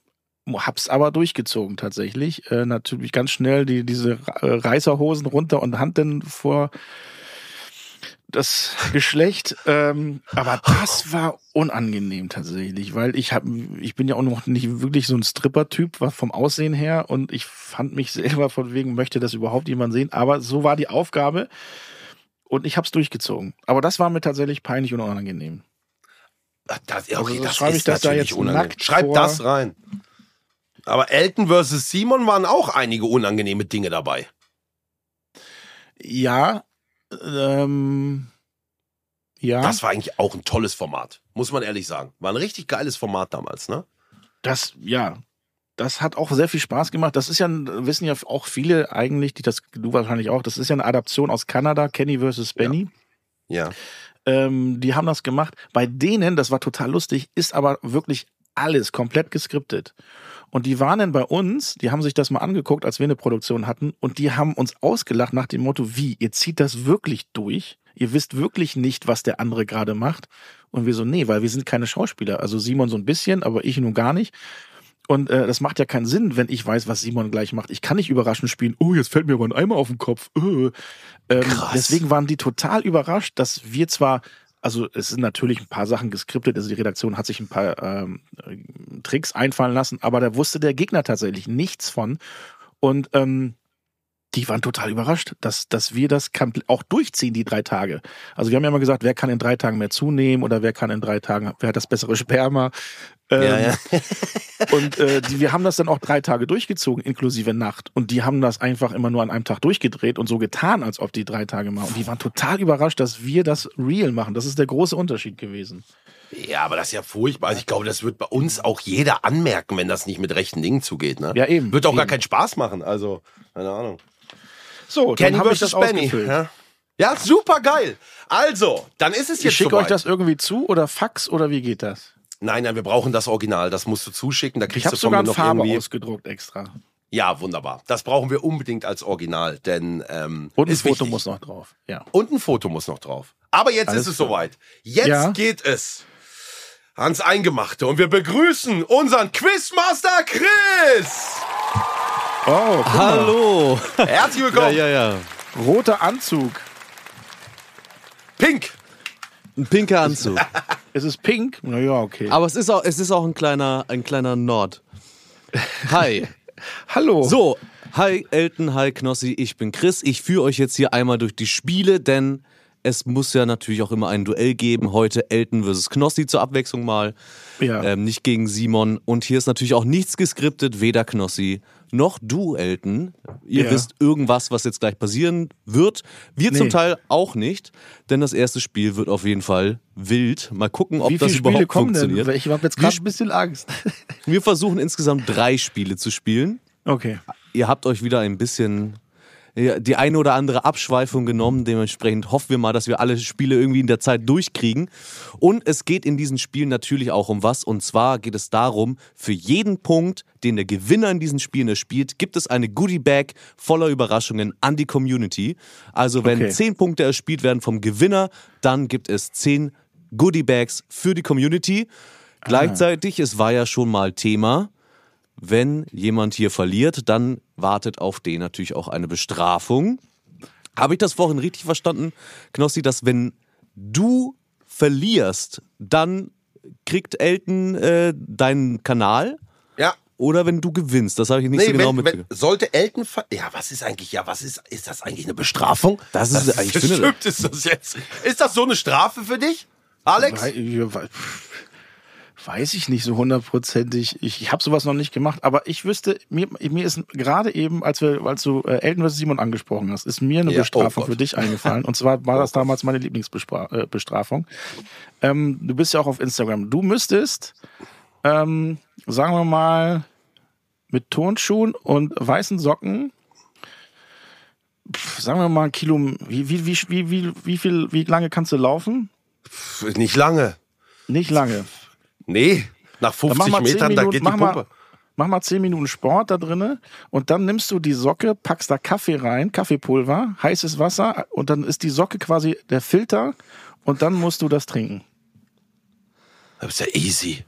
hab's aber durchgezogen tatsächlich. Äh, natürlich ganz schnell die, diese Reißerhosen runter und Hand dann vor das Geschlecht. Ähm, aber das war unangenehm tatsächlich, weil ich hab, ich bin ja auch noch nicht wirklich so ein Stripper-Typ, was vom Aussehen her und ich fand mich selber von wegen, möchte das überhaupt jemand sehen. Aber so war die Aufgabe und ich hab's durchgezogen. Aber das war mir tatsächlich peinlich und unangenehm.
Das, ja, okay,
Also
das
schreibe ich das da jetzt
unangenehm.
nackt
Schreib
vor?
das rein. Aber Elton versus Simon waren auch einige unangenehme Dinge dabei.
Ja, ähm, ja,
Das war eigentlich auch ein tolles Format, muss man ehrlich sagen. War ein richtig geiles Format damals, ne?
das, ja, das hat auch sehr viel Spaß gemacht. Das ist ja, wissen ja auch viele eigentlich, die das, du wahrscheinlich auch, das ist ja eine Adaption aus Kanada, Kenny versus Benny.
Ja.
Ähm, die haben das gemacht. Bei denen, das war total lustig, ist aber wirklich alles komplett geskriptet. Und die waren dann bei uns, die haben sich das mal angeguckt, als wir eine Produktion hatten, und die haben uns ausgelacht nach dem Motto, wie, ihr zieht das wirklich durch? Ihr wisst wirklich nicht, was der andere gerade macht? Und wir so, nee, weil wir sind keine Schauspieler. Also Simon so ein bisschen, aber ich nun gar nicht. Und äh, das macht ja keinen Sinn, wenn ich weiß, was Simon gleich macht. Ich kann nicht überraschend spielen. Oh, jetzt fällt mir aber ein Eimer auf den Kopf. Äh. Ähm,
Krass.
deswegen waren die total überrascht, dass wir zwar, also es sind natürlich ein paar Sachen geskriptet, also die Redaktion hat sich ein paar ähm, äh, Tricks einfallen lassen, aber da wusste der Gegner tatsächlich nichts von. Und ähm, die waren total überrascht, dass, dass wir das auch durchziehen, die drei Tage. Also wir haben ja immer gesagt, wer kann in drei Tagen mehr zunehmen oder wer kann in drei Tagen, wer hat das bessere Sperma. Ähm,
Ja, ja.
und äh, die, wir haben das dann auch drei Tage durchgezogen, inklusive Nacht. Und die haben das einfach immer nur an einem Tag durchgedreht und so getan, als ob die drei Tage machen. Und die waren total überrascht, dass wir das real machen. Das ist der große Unterschied gewesen.
Ja, aber das ist ja furchtbar. Also ich glaube, das wird bei uns auch jeder anmerken, wenn das nicht mit rechten Dingen zugeht. Ne?
Ja, eben,
Wird auch gar
eben.
keinen Spaß machen. Also, keine Ahnung.
So,
Kenny
dann habe ich das
Benny.
ausgefüllt.
Ja. ja, super geil. Also, dann ist es
Ich
jetzt
schicke
soweit.
euch das irgendwie zu oder Fax oder wie geht das?
Nein, nein, wir brauchen das Original. Das musst du zuschicken. Da
Ich
kriegst
habe
du von
sogar
noch
Farbe
irgendwie.
ausgedruckt extra.
Ja, wunderbar. Das brauchen wir unbedingt als Original, denn ähm,
Und ein
ist
Foto
wichtig.
muss noch drauf. Ja.
Und ein Foto muss noch drauf. Aber jetzt
Alles
ist es
klar.
soweit. Jetzt
Ja.
geht es ans Eingemachte und wir begrüßen unseren Quizmaster Chris.
Oh, guck mal.
Hallo!
Herzlich
Ja,
willkommen.
ja, ja.
Roter Anzug.
Pink.
Ein pinker Anzug.
Es ist pink. Na ja, okay.
Aber es ist auch, es ist auch ein kleiner, ein kleiner Nord. Hi.
Hallo.
So, hi Elton, hi Knossi, ich bin Chris. Ich führe euch jetzt hier einmal durch die Spiele, denn es muss ja natürlich auch immer ein Duell geben. Heute Elton versus Knossi zur Abwechslung mal.
Ja.
Ähm, nicht gegen Simon. Und hier ist natürlich auch nichts geskriptet, weder Knossi noch du, Elton. Ihr
Ja.
wisst irgendwas, was jetzt gleich passieren wird. Wir zum
Nee.
Teil auch nicht, denn das erste Spiel wird auf jeden Fall wild. Mal gucken, ob
Wie
das
Spiele
überhaupt
kommen denn?
funktioniert.
Ich habe jetzt gerade ein bisschen Angst.
Wir versuchen insgesamt drei Spiele zu spielen.
Okay.
Ihr habt euch wieder ein bisschen die eine oder andere Abschweifung genommen. Dementsprechend hoffen wir mal, dass wir alle Spiele irgendwie in der Zeit durchkriegen. Und es geht in diesen Spielen natürlich auch um was. Und zwar geht es darum, für jeden Punkt, den der Gewinner in diesen Spielen erspielt, gibt es eine Goodie-Bag voller Überraschungen an die Community. Also wenn
Okay.
zehn Punkte erspielt werden vom Gewinner, dann gibt es zehn Goodie-Bags für die Community. Gleichzeitig, es war ja schon mal Thema, wenn jemand hier verliert, dann wartet auf den natürlich auch eine Bestrafung. Habe ich das vorhin richtig verstanden, Knossi, dass wenn du verlierst, dann kriegt Elton äh, deinen Kanal
Ja.
oder wenn du gewinnst. Das habe ich nicht so
Nee,
genau
wenn, wenn,
mitbekommen.
sollte Elton Ja, was ist eigentlich, ja, was ist, ist das eigentlich eine Bestrafung?
Das ist- ich finde
bestimmt ist das jetzt. Ist das so eine Strafe für dich, Alex?
Wei- Weiß ich nicht so hundertprozentig. Ich, ich habe sowas noch nicht gemacht, aber ich wüsste, mir, mir ist gerade eben, als wir, als du äh, Elton vs. Simon angesprochen hast, ist mir eine
Ja, oh
Bestrafung
Gott.
für dich eingefallen. Und zwar war das damals meine Lieblingsbestrafung. Äh, ähm, du bist ja auch auf Instagram. Du müsstest, ähm, sagen wir mal, mit Turnschuhen und weißen Socken, sagen wir mal ein Kilo, wie, wie, wie, wie, wie, wie viel, wie lange kannst du laufen?
Nicht lange.
Nicht lange.
Nee, nach
Dann
50
zehn
Metern, da geht die
mach
Pumpe.
Mal, mach mal 10 Minuten Sport da drinne und dann nimmst du die Socke, packst da Kaffee rein, Kaffeepulver, heißes Wasser und dann ist die Socke quasi der Filter und dann musst du das trinken.
Das ist ja easy.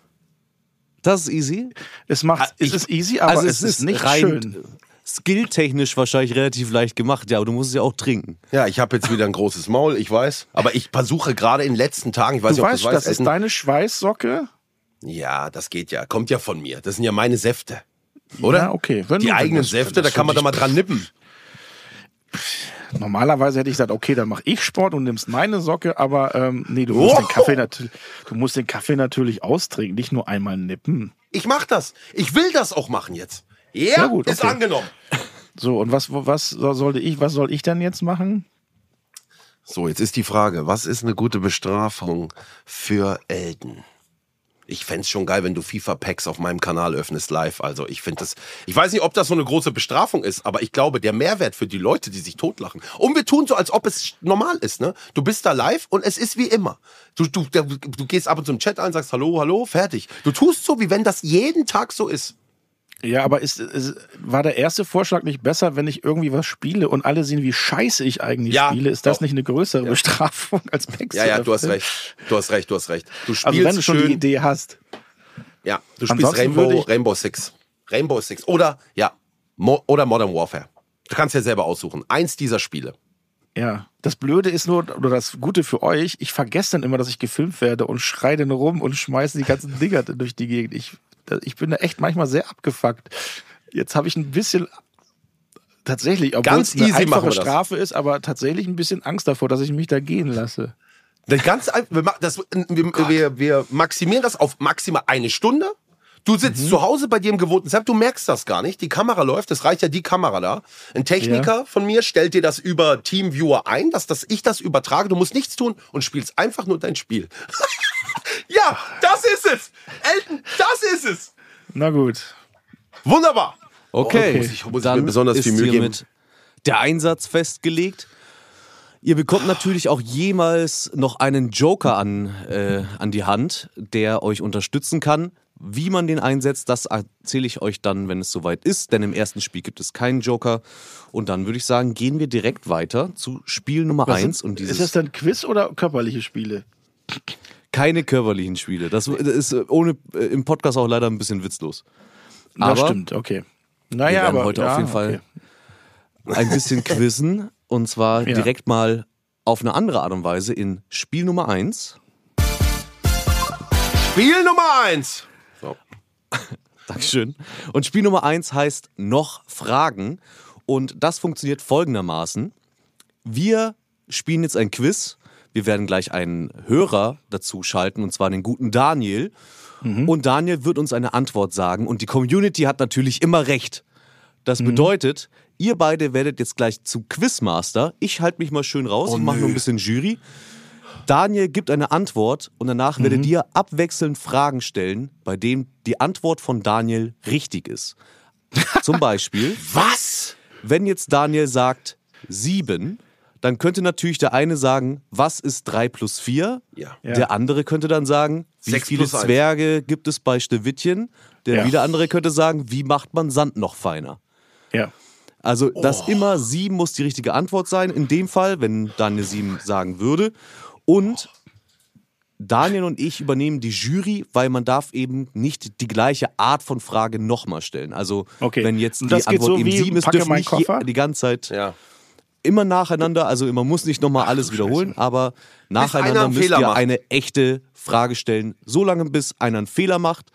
Das ist easy.
Es macht,
Ah,
es
ich-
ist easy, aber
also
es, ist nicht
rein
schön.
skilltechnisch wahrscheinlich relativ leicht gemacht, ja, aber du musst es ja auch trinken.
Ja, ich habe jetzt wieder ein großes Maul, ich weiß. Aber ich versuche gerade in den letzten Tagen, ich weiß
Du
nicht, ob
weißt,
du
das
weißt,
ist deine Schweißsocke.
Ja, das geht ja. Kommt ja von mir. Das sind ja meine Säfte. Oder?
Ja, okay. Wenn
Die eigenen
das-
Säfte,
wenn
da
das
kann man da mal dran nippen.
Normalerweise hätte ich gesagt, okay, dann mache ich Sport und nimmst meine Socke, aber ähm, nee, du musst, den Kaffee natürlich, du musst den Kaffee natürlich austrinken, nicht nur einmal nippen.
Ich mach das. Ich will das auch machen jetzt. Ja,
Ja, gut,
ist
okay.
angenommen.
So, und was, was sollte ich, was soll ich denn jetzt machen?
So, jetzt ist die Frage, was ist eine gute Bestrafung für Elden? Ich fänd's schon geil, wenn du FIFA-Packs auf meinem Kanal öffnest live. Also ich finde das, ich weiß nicht, ob das so eine große Bestrafung ist, aber ich glaube, der Mehrwert für die Leute, die sich totlachen. Und wir tun so, als ob es normal ist, ne? Du bist da live und es ist wie immer. Du, du, du gehst ab und zu im Chat ein, sagst Hallo, hallo, fertig. Du tust so, wie wenn das jeden Tag so ist.
Ja, aber ist, ist, war der erste Vorschlag nicht besser, wenn ich irgendwie was spiele und alle sehen, wie scheiße ich eigentlich
Ja,
spiele? Ist das
doch.
nicht eine größere Bestrafung als Max?
Ja, ja, du hast recht. Du hast recht, du hast recht. Du spielst
Also wenn du schon
schön.
die Idee hast.
Ja, du spielst Rainbow,
ich-
Rainbow Six. Rainbow Six. Oder, ja, Mo oder Modern Warfare. Du kannst ja selber aussuchen. Eins dieser Spiele.
Ja, das Blöde ist nur, oder das Gute für euch, ich vergesse dann immer, dass ich gefilmt werde und schreie dann rum und schmeiße die ganzen Dinger durch die Gegend. Ich, ich bin da echt manchmal sehr abgefuckt. Jetzt habe ich ein bisschen tatsächlich, obwohl
Ganz
es eine einfache. Strafe ist, aber tatsächlich ein bisschen Angst davor, dass ich mich da gehen lasse.
Ganz, wir, das, wir, wir, wir maximieren das auf maximal eine Stunde. Du sitzt zu Hause bei dir im gewohnten Setup, du merkst das gar nicht. Die Kamera läuft, es reicht ja die Kamera da. Ein Techniker von mir stellt dir das über Teamviewer ein, dass, dass ich das übertrage. Du musst nichts tun und spielst einfach nur dein Spiel. ja, das ist es. Elton, das ist es.
Na gut.
Wunderbar.
Okay,
Oh, muss ich- muss ich
dann
mir besonders
ist
viel Mühe
hiermit der Einsatz festgelegt. Ihr bekommt natürlich auch jemals noch einen Joker an, äh, an die Hand, der euch unterstützen kann. Wie man den einsetzt, das erzähle ich euch dann, wenn es soweit ist, denn im ersten Spiel gibt es keinen Joker. Und dann würde ich sagen, gehen wir direkt weiter zu Spiel Nummer
Was
1
sind-
und dieses
ist das dann Quiz oder körperliche Spiele?
Keine körperlichen Spiele. Das ist äh, ohne äh, im Podcast auch leider ein bisschen witzlos.
Das
Aber
stimmt, okay.
wir
Naja,
werden
aber
heute
ja,
auf jeden Fall
okay.
ein bisschen quizzen. Und zwar
Ja.
direkt mal auf eine andere Art und Weise in Spiel Nummer 1.
Spiel Nummer eins. So.
Dankeschön. Und Spiel Nummer 1 heißt noch Fragen. Und das funktioniert folgendermaßen. Wir spielen jetzt ein Quiz. Wir werden gleich einen Hörer dazu schalten, und zwar den guten Daniel. Und Daniel wird uns eine Antwort sagen. Und die Community hat natürlich immer recht. Das bedeutet, ihr beide werdet jetzt gleich zum Quizmaster. Ich halte mich mal schön raus. ich mache nur ein bisschen Jury. Daniel gibt eine Antwort und danach werdet ihr abwechselnd Fragen stellen, bei denen die Antwort von Daniel richtig ist. Zum Beispiel,
Was?
wenn jetzt Daniel sagt sieben, dann könnte natürlich der eine sagen, was ist drei plus vier?
Ja.
Ja.
Der andere könnte dann sagen, wie viele
plus eins.
Zwerge gibt es bei Schneewittchen? Der
Ja.
wieder andere könnte sagen, wie macht man Sand noch feiner?
Ja.
Also,
Oh.
das immer sieben muss die richtige Antwort sein. In dem Fall, wenn Daniel sieben sagen würde. Und Daniel und ich übernehmen die Jury, weil man darf eben nicht die gleiche Art von Frage nochmal stellen. Also,
Okay.
wenn jetzt die Antwort
so
eben
wie
sieben ist,
packe
dürfen nicht die ganze Zeit.
Ja.
Immer nacheinander, also man muss nicht nochmal alles wiederholen, aber nacheinander
einen
müsst
Fehler
ihr
macht.
eine echte Frage stellen, so lange bis einer einen Fehler macht.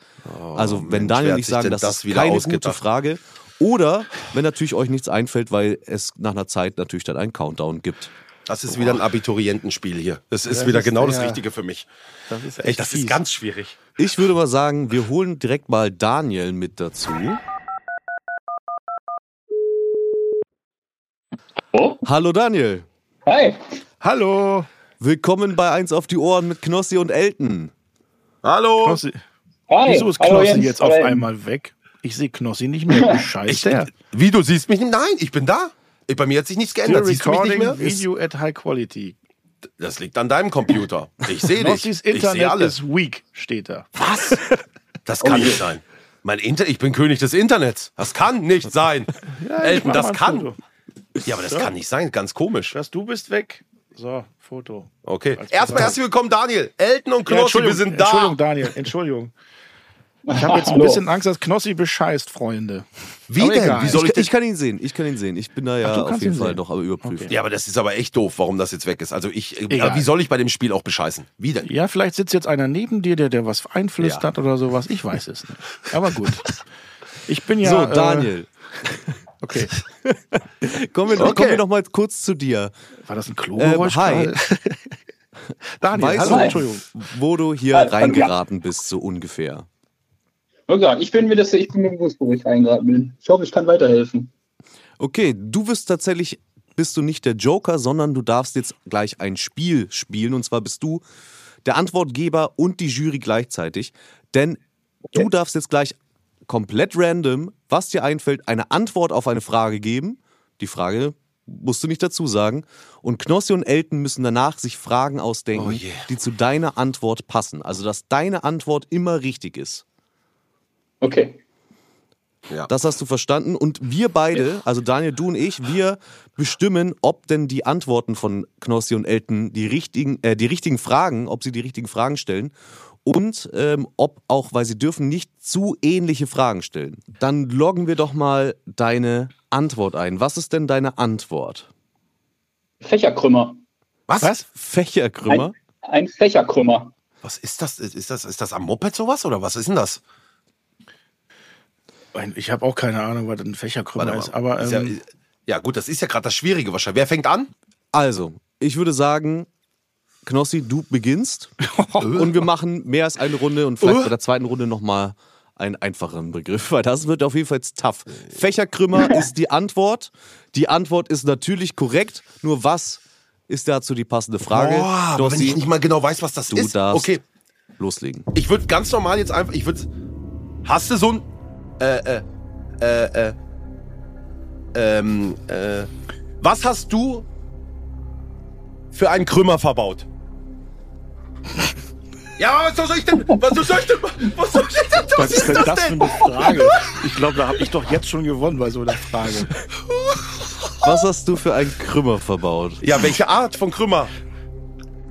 also wenn
Mensch,
Daniel
sich
sagen, das,
das
ist
wieder
keine gute? Frage. Oder wenn natürlich euch nichts einfällt, weil es nach einer Zeit natürlich dann einen Countdown gibt.
Das ist wieder ein Abiturientenspiel hier. Das ist
Das
wieder
ist-
genau das
ja.
Richtige für mich.
Das ist
Echt, das ist ganz schwierig.
Ich würde mal sagen, wir holen direkt mal Daniel mit dazu.
Oh,
Hallo Daniel.
hi.
Hallo.
Willkommen bei Eins auf die Ohren mit Knossi und Elton.
Hallo.
Knossi.
Hi.
Wieso ist
Hallo,
Knossi
Jens.
jetzt auf
Hallo,
einmal weg? Ich sehe Knossi nicht mehr. Wie
Ich,
scheiße der.
wie, du siehst mich nicht? Nein, ich bin da. Ich, bei mir hat sich nichts geändert. Siehst du mich nicht
recording
mehr?
video at high quality.
Das liegt an deinem Computer. Ich sehe dich.
Knossis
Ich sehe
Internet
alles.
ist weak, steht da.
Was? Das kann nicht sein. Mein Inter ich bin König des Internets. Das kann nicht sein. Elton,
mach
das kann.
Foto.
Ja, aber das kann nicht sein. Ganz komisch.
Das, du bist weg. So, Foto.
Okay.
Als
Erstmal herzlich willkommen, Daniel. Elton und
Ja,
Knossi, wir sind
Entschuldigung,
da.
Daniel, Entschuldigung. Ich habe jetzt ein bisschen Angst, dass Knossi bescheißt, Freunde.
Wie
Aber
denn?
egal.
Wie soll ich
ich, ich kann ihn sehen, ich kann ihn sehen. Ich bin da ja
Ach,
auf jeden Fall
sehen.
noch am Überprüfen.
Ja, aber das ist aber echt doof, warum das jetzt weg ist. Also ich, äh, wie soll ich bei dem Spiel auch bescheißen? Wie denn?
Ja, vielleicht sitzt jetzt einer neben dir, der, der was einflüstert oder sowas. Ich weiß es nicht. Aber gut. Ich bin ja.
so,
Äh,
Daniel,
okay.
kommen wir, noch,
Okay.
kommen wir noch mal kurz zu dir.
War das ein Klogeräusch?
Ähm, hi.
Daniel,
Weißt
hallo,
du,
Entschuldigung.
wo du hier
Hi,
reingeraten bist, so ungefähr?
Gesagt, ich bin mir das, ich bin mir bewusst, wo ich reingeraten bin. Ich hoffe, ich kann weiterhelfen.
Okay, du wirst tatsächlich, bist du nicht der Joker, sondern du darfst jetzt gleich ein Spiel spielen. Und zwar bist du der Antwortgeber und die Jury gleichzeitig. Denn du darfst jetzt gleich komplett random, was dir einfällt, eine Antwort auf eine Frage geben. Die Frage musst du nicht dazu sagen. Und Knossi und Elton müssen danach sich Fragen ausdenken,
Oh je.
die zu deiner Antwort passen. Also, dass deine Antwort immer richtig ist.
Okay.
Das hast du verstanden. Und wir beide, also Daniel, du und ich, wir bestimmen, ob denn die Antworten von Knossi und Elton die richtigen, äh, die richtigen Fragen, ob sie die richtigen Fragen stellen. Und ähm, ob auch, weil sie dürfen nicht zu ähnliche Fragen stellen. Dann loggen wir doch mal deine Antwort ein. Was ist denn deine Antwort?
Fächerkrümmer.
Was?
Was?
Fächerkrümmer?
Ein Fächerkrümmer.
Was ist das? Ist das, ist das am Moped sowas oder was ist denn das?
Ich habe auch keine Ahnung, was ein Fächerkrümmer ist. Aber
Ist
ähm,
ja, ja gut, das ist ja gerade das Schwierige wahrscheinlich. Wer fängt an?
Also, ich würde sagen, Knossi, du beginnst. und wir machen mehr als eine Runde und vielleicht bei der zweiten Runde nochmal einen einfacheren Begriff, weil das wird auf jeden Fall jetzt tough. Fächerkrümmer ist die Antwort. Die Antwort ist natürlich korrekt. Nur was ist dazu die passende Frage?
Boah, aber wenn ich nicht mal genau weiß, was das
du
ist.
darfst
Okay,
loslegen.
ich würde ganz normal jetzt einfach, ich würde, hast du so ein, äh, äh, äh, äh, ähm, äh, was hast du für einen Krümmer verbaut? Ja, was soll ich denn, was soll ich denn, was soll ich denn, was
was ist
ist
denn
das
das für
denn?
eine Frage? Ich glaube, da habe ich doch jetzt schon gewonnen bei so einer Frage.
Was hast du für einen Krümmer verbaut?
Ja, welche Art von Krümmer?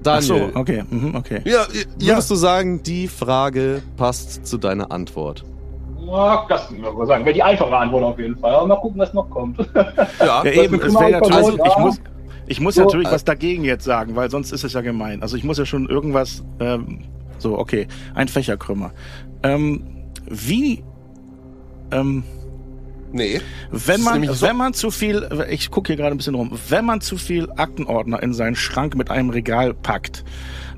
Ach so,
Daniel,
okay. Mhm, okay.
Ja, ja.
würdest du sagen, die Frage passt zu deiner Antwort?
Ja, das kann man sagen. Wäre die einfache Antwort auf jeden Fall. Aber mal gucken, was noch kommt.
ja.
Ja, eben, es wäre natürlich,
Also,
ich muss, ich muss
so,
natürlich
äh,
was dagegen jetzt sagen, weil sonst ist es ja gemein. Also ich muss ja schon irgendwas, ähm, so, okay, ein Fächerkrümmer. Ähm, wie, ähm,
Nee.
wenn man,
so-
wenn man zu viel, ich gucke hier gerade ein bisschen rum, wenn man zu viel Aktenordner in seinen Schrank mit einem Regal packt,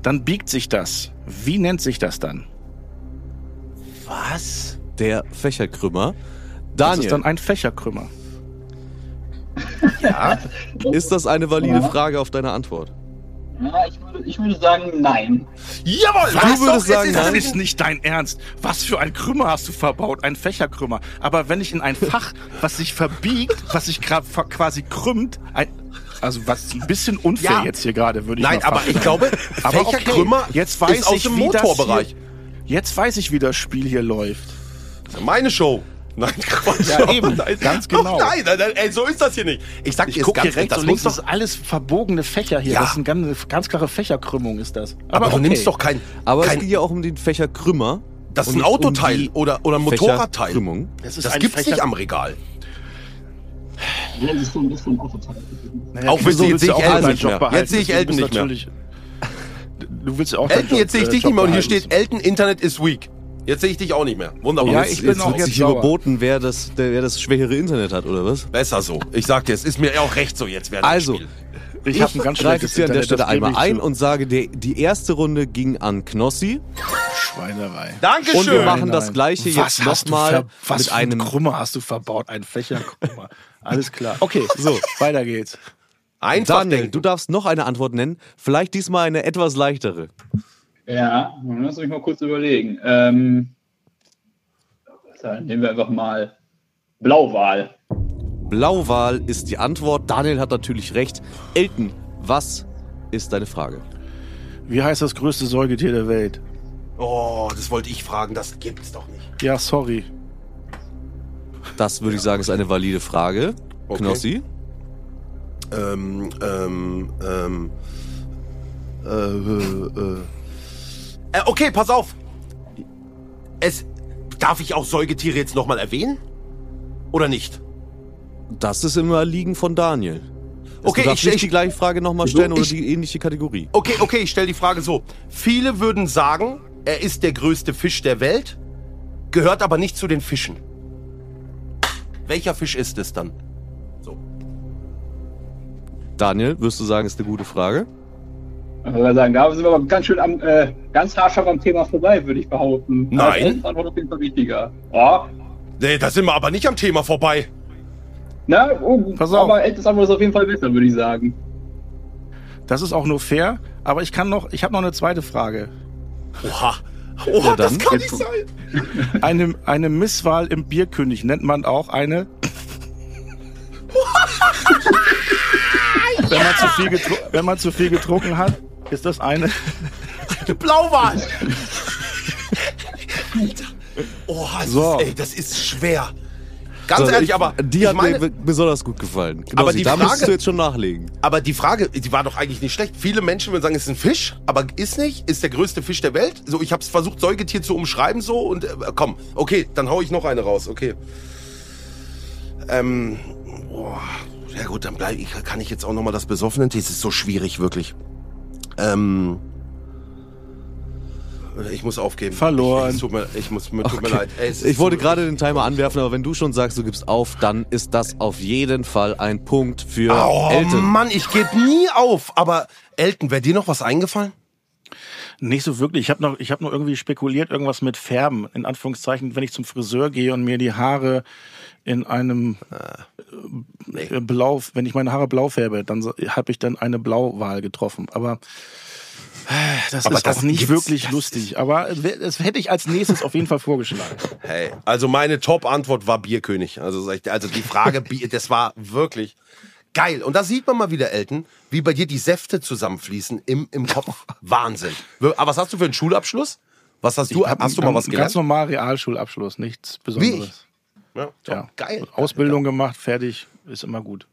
dann biegt sich das. Wie nennt sich das dann?
Was?
Der Fächerkrümmer.
Das
Daniel,
ist dann ein Fächerkrümmer.
Ja.
ist das eine valide
Ja.
Frage auf deine Antwort?
Ja, ich, würde, ich würde sagen, nein.
Jawohl!
Was?
Du würdest
doch,
sagen,
Das
ist,
ist nicht dein Ernst. Was für ein Krümmer hast du verbaut? Ein Fächerkrümmer. Aber wenn ich in ein Fach, was sich verbiegt, was sich quasi krümmt, ein, also was ein bisschen unfair
Ja.
jetzt hier gerade, würde ich
Nein,
mal
aber ich glaube,
Aber okay,
Fächerkrümmer
jetzt weiß
ist aus
ich,
dem
wie das
Motorbereich.
Hier, jetzt weiß ich, wie das Spiel hier läuft.
Meine Show. Nein, Quatsch.
Ja, eben.
Nein.
Ganz genau.
Nein, nein, nein, ey, so ist das hier nicht. Ich sag
Ich
dir
gucke hier rechts
das
und links, das
doch,
ist alles verbogene Fächer hier.
Ja.
Das ist eine ganz, ganz klare Fächerkrümmung, ist das.
aber, du
okay.
nimmst doch kein,
Aber es
kein
geht ja auch um den Fächerkrümmer.
das ist ein Autoteil
um
oder, oder ein Motorradteil.
Das ist
Das
ein
gibt's
Fächer-
nicht am Regal.
Ja, das ist so ein bisschen aufgeteilt.
Naja,
Auch
wieso
jetzt sehe
du
ich Elton nicht mehr. Jetzt sehe ich
Du
Elton nicht mehr.
Du willst auch
Elton, jetzt sehe ich dich nicht mehr und hier steht Elton, Internet is weak. Jetzt sehe ich dich auch nicht mehr. Wunderbar.
Ja,
Jetzt-
ich bin
jetzt
auch
wird
jetzt
sich
sauer.
überboten, wer das, der, wer das schwächere Internet hat, oder was?
Besser so. Ich sag dir, es ist mir auch recht so jetzt während
Also,
Spiel.
Ich,
Ich
habe ein ganz
greife hier an der Stelle einmal ein und sage, die, die erste Runde ging an Knossi.
Schweinerei.
Dankeschön.
Und wir machen das
nein.
gleiche
was
jetzt nochmal mit einem.
Krümmer hast du verbaut? Ein Fächerkrümmer. Alles klar. Okay, so, weiter geht's.
Einfach
Daniel,
denken.
du darfst noch eine Antwort nennen. Vielleicht diesmal eine etwas leichtere.
Ja, lass mich mal kurz überlegen. Ähm, dann nehmen wir einfach mal Blauwal.
Blauwal ist die Antwort. Daniel hat natürlich recht. Elton, was ist deine Frage?
Wie heißt das größte Säugetier der Welt?
Oh, das wollte ich fragen. Das gibt's doch nicht.
Ja, sorry.
Das würde ich sagen, ist eine valide Frage.
Okay.
Knossi?
Ähm, ähm, ähm. Äh, äh, äh, okay, pass auf. Es. Darf ich auch Säugetiere jetzt nochmal erwähnen? Oder nicht?
Das ist immer Liegen von Daniel.
Okay,
du darfst
ich-
nicht
ich-
die gleiche Frage nochmal stellen oder
Ich-
die ähnliche Kategorie.
Okay, okay, ich stelle die Frage so. Viele würden sagen, er ist der größte Fisch der Welt, gehört aber nicht zu den Fischen. Welcher Fisch ist es dann? So.
Daniel, wirst du sagen, ist eine gute Frage?
Ich würde sagen, da sind wir aber ganz schön am, äh, ganz haarscharf am Thema vorbei, würde ich behaupten.
Nein.
Also, Eltern Antwort auf jeden Fall wichtiger. Ja.
Nee, da sind wir aber nicht am Thema vorbei.
Na, oh,
Pass auf.
aber Eltern Antwort ist auf jeden Fall besser, würde ich sagen.
Das ist auch nur fair, aber ich kann noch, ich habe noch eine zweite Frage.
Oha. Oha,
Ja,
das kann nicht sein.
Eine, eine Misswahl im Bierkönig nennt man auch eine. wenn, man zu viel wenn man zu viel getrunken hat, ist das eine.
Blauwal. Alter. Oha, das,
So.
ist, ey, das ist schwer. Ganz
So,
ehrlich,
ich-
aber
Die hat
meine,
mir besonders gut gefallen. Knossi,
Aber die
da
Frage-
musst du jetzt schon nachlegen.
aber die Frage, die war doch eigentlich nicht schlecht. Viele Menschen würden sagen, es ist ein Fisch, aber ist nicht, ist der größte Fisch der Welt. So, ich habe es versucht, Säugetier zu umschreiben so und äh, komm, okay, dann hau ich noch eine raus, okay. Ähm, boah, ja gut, dann bleib ich, kann ich jetzt auch noch mal das Besoffenen. Das ist so schwierig wirklich. Ähm, ich muss aufgeben.
Verloren.
Ich, tut mir, ich muss, mir tut mir leid. Ey,
Ich wollte
so-
gerade den Timer anwerfen, aber wenn du schon sagst, du gibst auf, dann ist das auf jeden Fall ein Punkt für
Oh
Elton.
Mann, ich gebe nie auf. Aber Elton, wäre dir noch was eingefallen?
Nicht so wirklich. Ich habe noch, ich habe nur irgendwie spekuliert, irgendwas mit Färben. In Anführungszeichen, wenn ich zum Friseur gehe und mir die Haare in einem äh, Blau, wenn ich meine Haare blau färbe, dann habe ich dann eine Blauwahl getroffen. Aber äh, das
Aber
ist
das
auch nicht wirklich lustig. Aber das hätte ich als nächstes auf jeden Fall vorgeschlagen.
Hey, also meine Top-Antwort war Bierkönig. Also, ich also die Frage, das war wirklich geil. Und da sieht man mal wieder, Elton, wie bei dir die Säfte zusammenfließen im, im Kopf. Wahnsinn. Aber was hast du für einen Schulabschluss? Was hast du?
Ich hab
Hast du mal was gelernt?
Ganz normal Realschulabschluss, nichts Besonderes.
Ja, top.
Ja.
Geil.
Ausbildung gemacht, fertig, ist immer gut.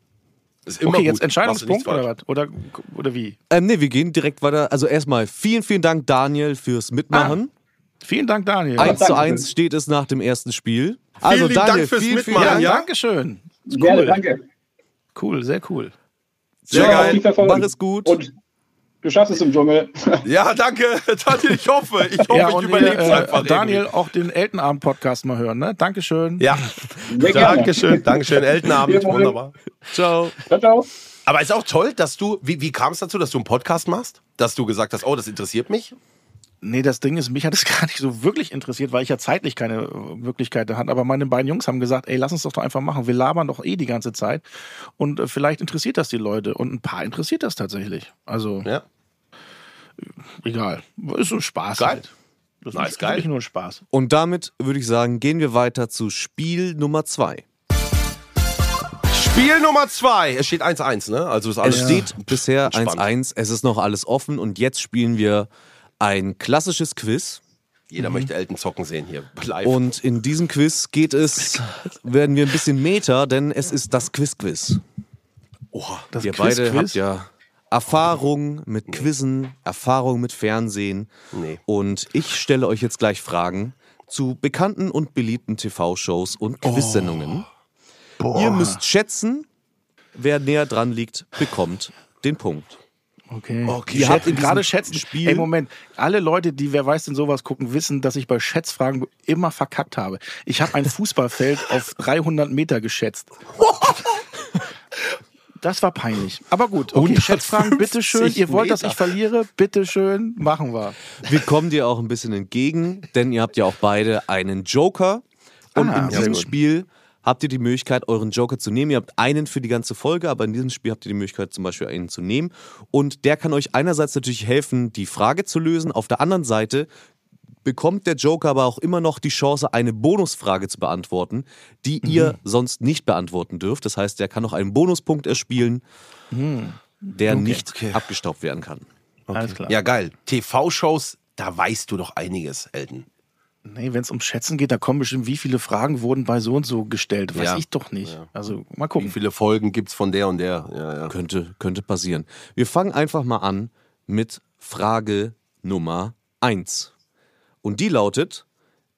Ist immer
okay,
gut.
jetzt Entscheidungspunkt oder was? Oder, oder wie?
Ähm, nee, wir gehen direkt weiter. Also erstmal vielen, vielen Dank, Daniel, fürs Mitmachen.
Vielen Dank, Daniel.
1
danke
zu
schön.
1 steht es nach dem ersten Spiel. Also
Dank
Daniel,
fürs
vielen, vielen
Mitmachen,
Dank.
ja,
ja?
danke schön. Ist
Gerne,
Cool.
danke.
Cool, sehr cool.
Sehr
Ja,
geil.
Mach es gut.
Und du schaffst es im Dschungel.
Ja, danke. Daniel, ich hoffe. Ich hoffe,
Ja,
ich überlebe es
äh,
einfach.
Daniel,
irgendwie.
auch den Eltenabend-Podcast mal hören, ne? Dankeschön.
Ja,
Sehr gerne.
Dankeschön. Dankeschön. Eltenabend. Wunderbar.
Ciao.
Ciao, ciao.
Aber ist auch toll, dass du, wie, wie kam es dazu, dass du einen Podcast machst? Dass du gesagt hast, oh, das interessiert mich?
Nee, das Ding ist, mich hat es gar nicht so wirklich interessiert, weil ich ja zeitlich keine äh, Möglichkeit hatte. Aber meine beiden Jungs haben gesagt, ey, lass uns das doch einfach machen. Wir labern doch eh die ganze Zeit. Und äh, vielleicht interessiert das die Leute. Und ein paar interessiert das tatsächlich. Also,
Ja.
Egal. Ist so ein Spaß
Geil.
halt. Das
Nice,
ist
geil.
nur ein Spaß.
Und damit würde ich sagen, gehen wir weiter zu Spiel Nummer 2.
Spiel Nummer zwei. Es steht 1-1, ne? Also ist alles
Es steht bisher
Entspannt.
1-1. Es ist noch alles offen und jetzt spielen wir ein klassisches Quiz.
Jeder möchte Elton zocken sehen hier. Live.
Und in diesem Quiz geht es, werden wir ein bisschen Meta, denn es ist das Quiz-Quiz.
Oha.
Das
Ihr beide
Quiz-Quiz?
habt ja Erfahrung mit Quizzen, Erfahrung mit Fernsehen.
Nee.
Und ich stelle euch jetzt gleich Fragen zu bekannten und beliebten TV-Shows und Quizsendungen. Ihr müsst schätzen, wer näher dran liegt, bekommt den Punkt.
Okay.
Okay.
Ihr habt
Schätzen-
gerade schätzen.
Spiel-
Ey, Moment. Alle Leute, die wer weiß denn sowas gucken, wissen, dass ich bei Schätzfragen immer verkackt habe. Ich habe ein Fußballfeld auf 300 Meter geschätzt. Das war peinlich. Aber gut, okay,
150
Schätzfragen, bitteschön. Ihr wollt, dass
Meter.
ich verliere? Bitteschön, machen wir.
Wir kommen dir auch ein bisschen entgegen, denn ihr habt ja auch beide einen Joker. Und
Ah,
in diesem. Spiel habt ihr die Möglichkeit, euren Joker zu nehmen. Ihr habt einen für die ganze Folge, aber in diesem Spiel habt ihr die Möglichkeit, zum Beispiel einen zu nehmen. Und der kann euch einerseits natürlich helfen, die Frage zu lösen. Auf der anderen Seite bekommt der Joker aber auch immer noch die Chance, eine Bonusfrage zu beantworten, die
Mhm.
ihr sonst nicht beantworten dürft. Das heißt, der kann noch einen Bonuspunkt erspielen, der nicht
Okay.
abgestaubt werden kann.
Alles klar.
Ja, geil. TV-Shows, da weißt du doch einiges, Elton.
Nee, wenn es um Schätzen geht, da kommen bestimmt, wie viele Fragen wurden bei so und so gestellt. Weiß
Ja.
ich doch nicht. Also mal
Wie
gucken.
viele Folgen gibt's von der und der? Ja, ja.
Könnte, könnte passieren. Wir fangen einfach mal an mit Frage Nummer 1. Und die lautet: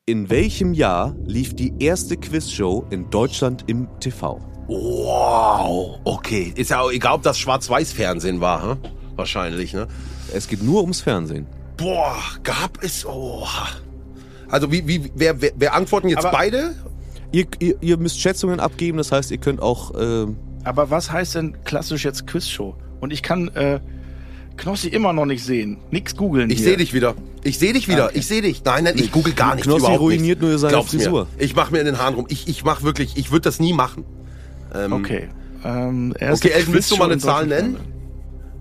In welchem Jahr lief die erste Quizshow in Deutschland im TV?
Wow. Okay. Ist ja auch egal, ob das Schwarz-Weiß-Fernsehen war, hm? Wahrscheinlich, ne?
Es geht nur ums Fernsehen.
Boah, gab es. Oh. Also, wie, wie, wer, wer, wer antworten jetzt
Aber-
beide?
Ihr, ihr, ihr müsst Schätzungen abgeben, das heißt, ihr könnt auch. Äh,
Aber was heißt denn klassisch jetzt Quizshow? Und ich kann äh, Knossi immer noch nicht sehen. Nix googeln
Ich sehe dich wieder. Ich sehe dich wieder.
Okay.
Ich sehe dich. Nein, nein, ich google gar nichts.
Knossi
überhaupt
ruiniert nur seine
Glaub's
Frisur.
Mir. Ich mache mir in den Haaren rum. Ich, ich mache wirklich, ich würde das nie machen. Ähm,
Okay. Ähm,
Okay, Elton, willst du mal eine Zahl nennen?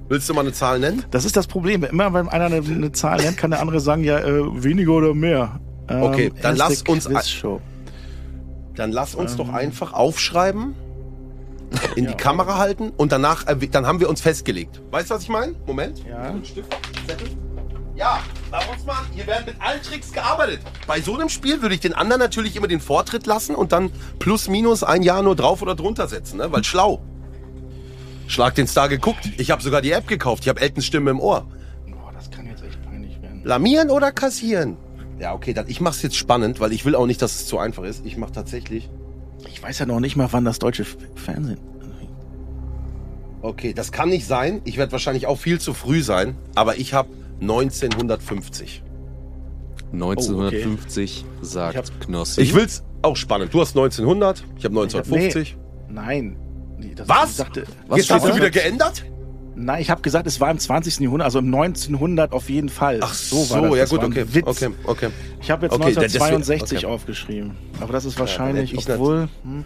Willst du mal eine Zahl nennen?
Das ist das Problem. Immer wenn einer eine, eine Zahl nennt, kann der andere sagen, ja, äh, weniger oder mehr. Ähm,
Okay, dann lass uns-. Dann lass uns
Ähm.
doch einfach aufschreiben, in die Kamera halten und danach, äh, dann haben wir uns festgelegt. Weißt du, was ich meine? Moment.
Ja.
Stift, Zettel. Ja, bei uns mal, hier werden mit allen Tricks gearbeitet. Bei so einem Spiel würde ich den anderen natürlich immer den Vortritt lassen und dann plus minus ein Jahr nur drauf oder drunter setzen, ne? weil schlau. Schlag den Star geguckt. Ich habe sogar die App gekauft. Ich habe Eltons Stimme im Ohr.
Boah, das kann jetzt echt peinlich werden.
Lamieren oder kassieren? Ja, okay, dann ich mach's jetzt spannend, weil ich will auch nicht, dass es zu einfach ist. Ich mach tatsächlich.
Ich weiß ja noch nicht mal, wann das deutsche Fernsehen.
Okay, das kann nicht sein. Ich werde wahrscheinlich auch viel zu früh sein, aber ich habe 1950.
1950 sagt
Ich hab-
Knossi.
Ich will's auch spannend. Du hast 1900, ich habe 1950.
Nein. Nee, das-
Was?
Ich dachte,
Was
Jetzt hast du wieder geändert?
Nein, ich habe gesagt, es war im 20. Jahrhundert, also im 1900 auf jeden Fall.
Ach so,
war das.
ja
Das
gut,
war ein
okay,
Witz.
okay, okay.
Ich habe jetzt
Okay, da- deswegen-
1962
okay.
aufgeschrieben. Aber das ist wahrscheinlich,
hätte ich
obwohl. Hm,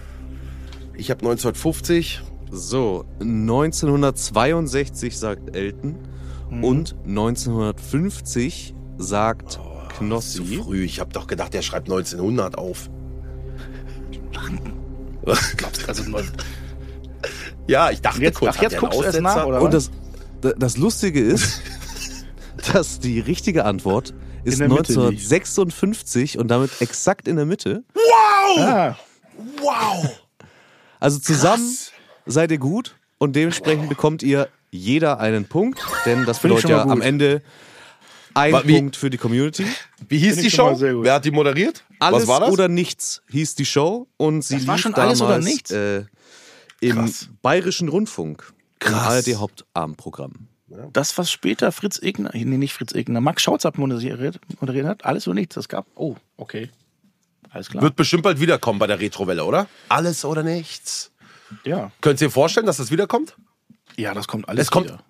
Ich habe 1950.
So, 1962 sagt Elton
Mhm.
und 1950 sagt
Zu
Knossi.
früh. Ich habe doch gedacht, der schreibt 1900 auf.
glaubst du, also
Ja, ich dachte
Und jetzt-
kurz,
ach, jetzt guckst du erst nach, oder?
Und das, das Lustige ist, dass die richtige Antwort ist
der Mitte liegt.
1956 und damit exakt in der Mitte.
ah,
Wow!
Also zusammen
Krass.
seid ihr gut und dementsprechend bekommt ihr jeder einen Punkt, denn das bedeutet ja
schon
am. Ende ein
Wa- wie-
Punkt für die Community.
Wie hieß die
schon
Show? Wer hat die moderiert?
Alles
Was war das?
oder nichts hieß die Show und sie
Das war
lief
schon alles
damals
oder nichts?
Äh, im
Krass.
Bayerischen Rundfunk.
Krass.
Im ARD Hauptabendprogramm.
das, was später Fritz Egner, nee, nicht Fritz Egner, Max Schautz moderiert, moderiert hat, alles oder nichts, das gab. Oh, okay. Alles klar.
Wird bestimmt bald wiederkommen bei der Retrowelle, oder? Alles oder nichts.
ja.
Könnt ihr euch vorstellen, dass das wiederkommt?
ja, das kommt alles
Es kommt-
wieder.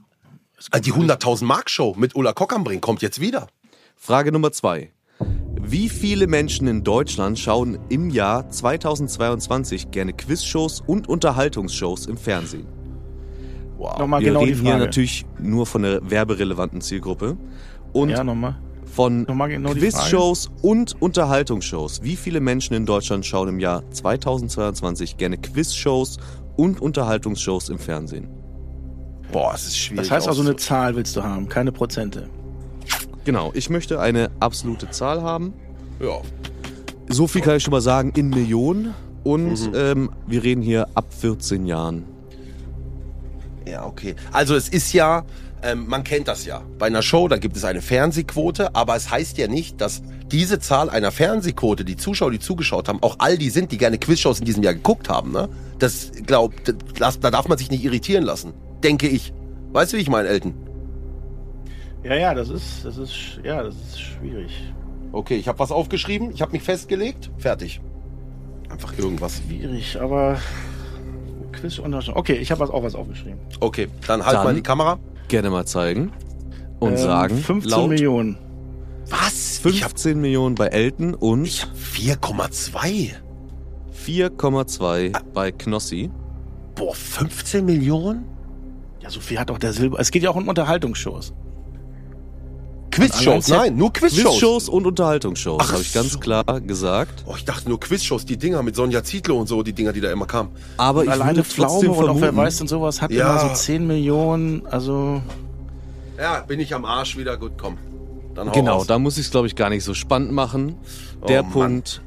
Äh, Die 100.000 Mark Show mit Ulla Kockambring kommt jetzt wieder.
Frage Nummer zwei. Wie viele Menschen in Deutschland schauen im Jahr 2022 gerne Quizshows und Unterhaltungsshows im Fernsehen?
Wow.
Nochmal
Wir
genau die
reden hier natürlich nur von der werberelevanten Zielgruppe. Und
ja, nochmal.
von
Nochmal genau die
Quizshows und Unterhaltungsshows. Wie viele Menschen in Deutschland schauen im Jahr 2022 gerne Quizshows und Unterhaltungsshows im Fernsehen?
Boah, es ist schwierig.
Das heißt also, eine Zahl willst du haben, keine Prozente.
Genau, ich möchte eine absolute Zahl haben.
Ja.
So viel kann ich schon mal sagen, in Millionen. Und
Mhm.
ähm, wir reden hier ab 14 Jahren.
Ja, okay. Also es ist ja, ähm, man kennt das ja. Bei einer Show, da gibt es eine Fernsehquote, aber es heißt ja nicht, dass diese Zahl einer Fernsehquote, die Zuschauer, die zugeschaut haben, auch all die sind, die gerne Quizshows in diesem Jahr geguckt haben. Ne? Das glaubt, da darf man sich nicht irritieren lassen, denke ich. Weißt du, wie ich meine, Elton?
Ja, ja, das ist, das ist, ja, das ist schwierig.
Okay, ich habe was aufgeschrieben, ich habe mich festgelegt, fertig. Einfach irgendwas.
Schwierig, aber Quiz unterscheiden. Okay, ich habe was auch was aufgeschrieben.
Okay, dann halt
Dann-
mal die Kamera.
Gerne mal zeigen. Und
Ähm,
sagen,
15
laut
Millionen.
Was? Ich habe
15 Millionen bei Elton und
ich hab 4,2.
4,2 bei Knossi.
Boah, 15 Millionen?
Ja, so viel hat auch der Silber. Es geht ja auch um Unterhaltungsshows.
Quizshows? Nein, nur Quizshows.
Quizshows und Unterhaltungsshows,
Ach
habe ich ganz
so.
klar gesagt.
Oh, ich dachte nur Quizshows, die Dinger mit Sonja Zietlow und so, die Dinger, die da immer kamen.
Aber
Und
ich
alleine Pflaume und auch wer weiß und sowas hat
Ja.
immer so 10 Millionen. Also,
Ja, bin ich am Arsch wieder. Gut, komm. Dann hau
Genau,
raus.
da muss ich es, glaube ich, gar nicht so spannend machen. Der
Oh.
Punkt,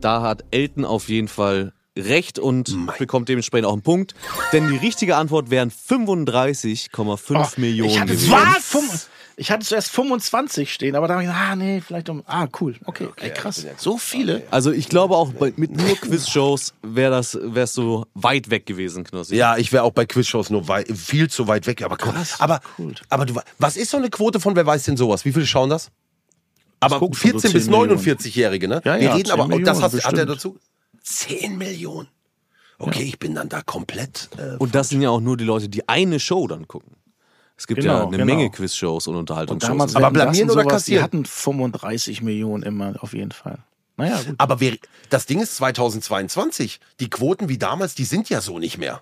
da hat Elton auf jeden Fall recht und
Mein-
bekommt dementsprechend auch einen Punkt. Denn die richtige Antwort wären 35,5
Oh,
Millionen
ich hatte,
gewesen.
Ich hatte zuerst 25 stehen, aber da habe ich gesagt, ah, nee, vielleicht um. Ah, cool. Okay, ey, krass.
ja-
So viele.
Also ich glaube auch bei, mit nur Quizshows wäre das wär's so weit weg gewesen, Knossi.
Ja, ich wäre auch bei Quizshows nur wei viel zu weit weg. Aber komm,
Krass,
aber,
cool.
aber du, was ist so eine Quote von, wer weiß denn sowas? Wie viele schauen das? Aber
gucken schon so
14 bis
10 Millionen.
49-Jährige, ne?
Ja,
Wir
ja,
reden
10
aber, und das
Millionen,
hat, hat er dazu? 10 Millionen. Okay, ich bin dann da komplett. Äh,
Und das sind ja auch nur die Leute, die eine Show dann gucken. Es gibt ja
Genau,
eine
genau.
Menge Quizshows und Unterhaltungsshows.
Aber blamieren oder
sowas, Die
kassieren?
hatten 35 Millionen immer, auf jeden Fall. Naja, gut.
aber wer, das Ding ist 2022. Die Quoten wie damals, die sind ja so nicht mehr.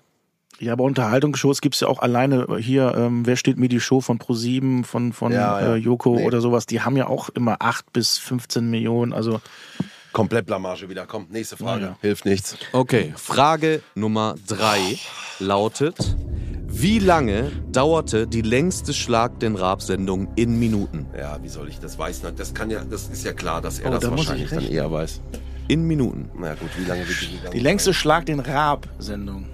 Ja, aber Unterhaltungsshows gibt's ja auch alleine hier, ähm, wer steht mir die Show von Pro7, von, von
Ja, ja.
Äh, Joko
Nee.
oder sowas, die haben ja auch immer 8 bis 15 Millionen. Also
Komplett Blamage wieder. Komm, nächste Frage.
Ja.
Hilft nichts.
Okay, Frage Nummer drei lautet: Wie lange dauerte die längste Schlag den Raab-Sendung in Minuten?
Ja, wie soll ich das weiß? Das kann ja, das ist ja klar, dass er
Oh,
das
da muss ich
wahrscheinlich dann eher weiß.
In Minuten.
Na gut, wie lange wird die gegangen
die längste Schlag den Raab-Sendung.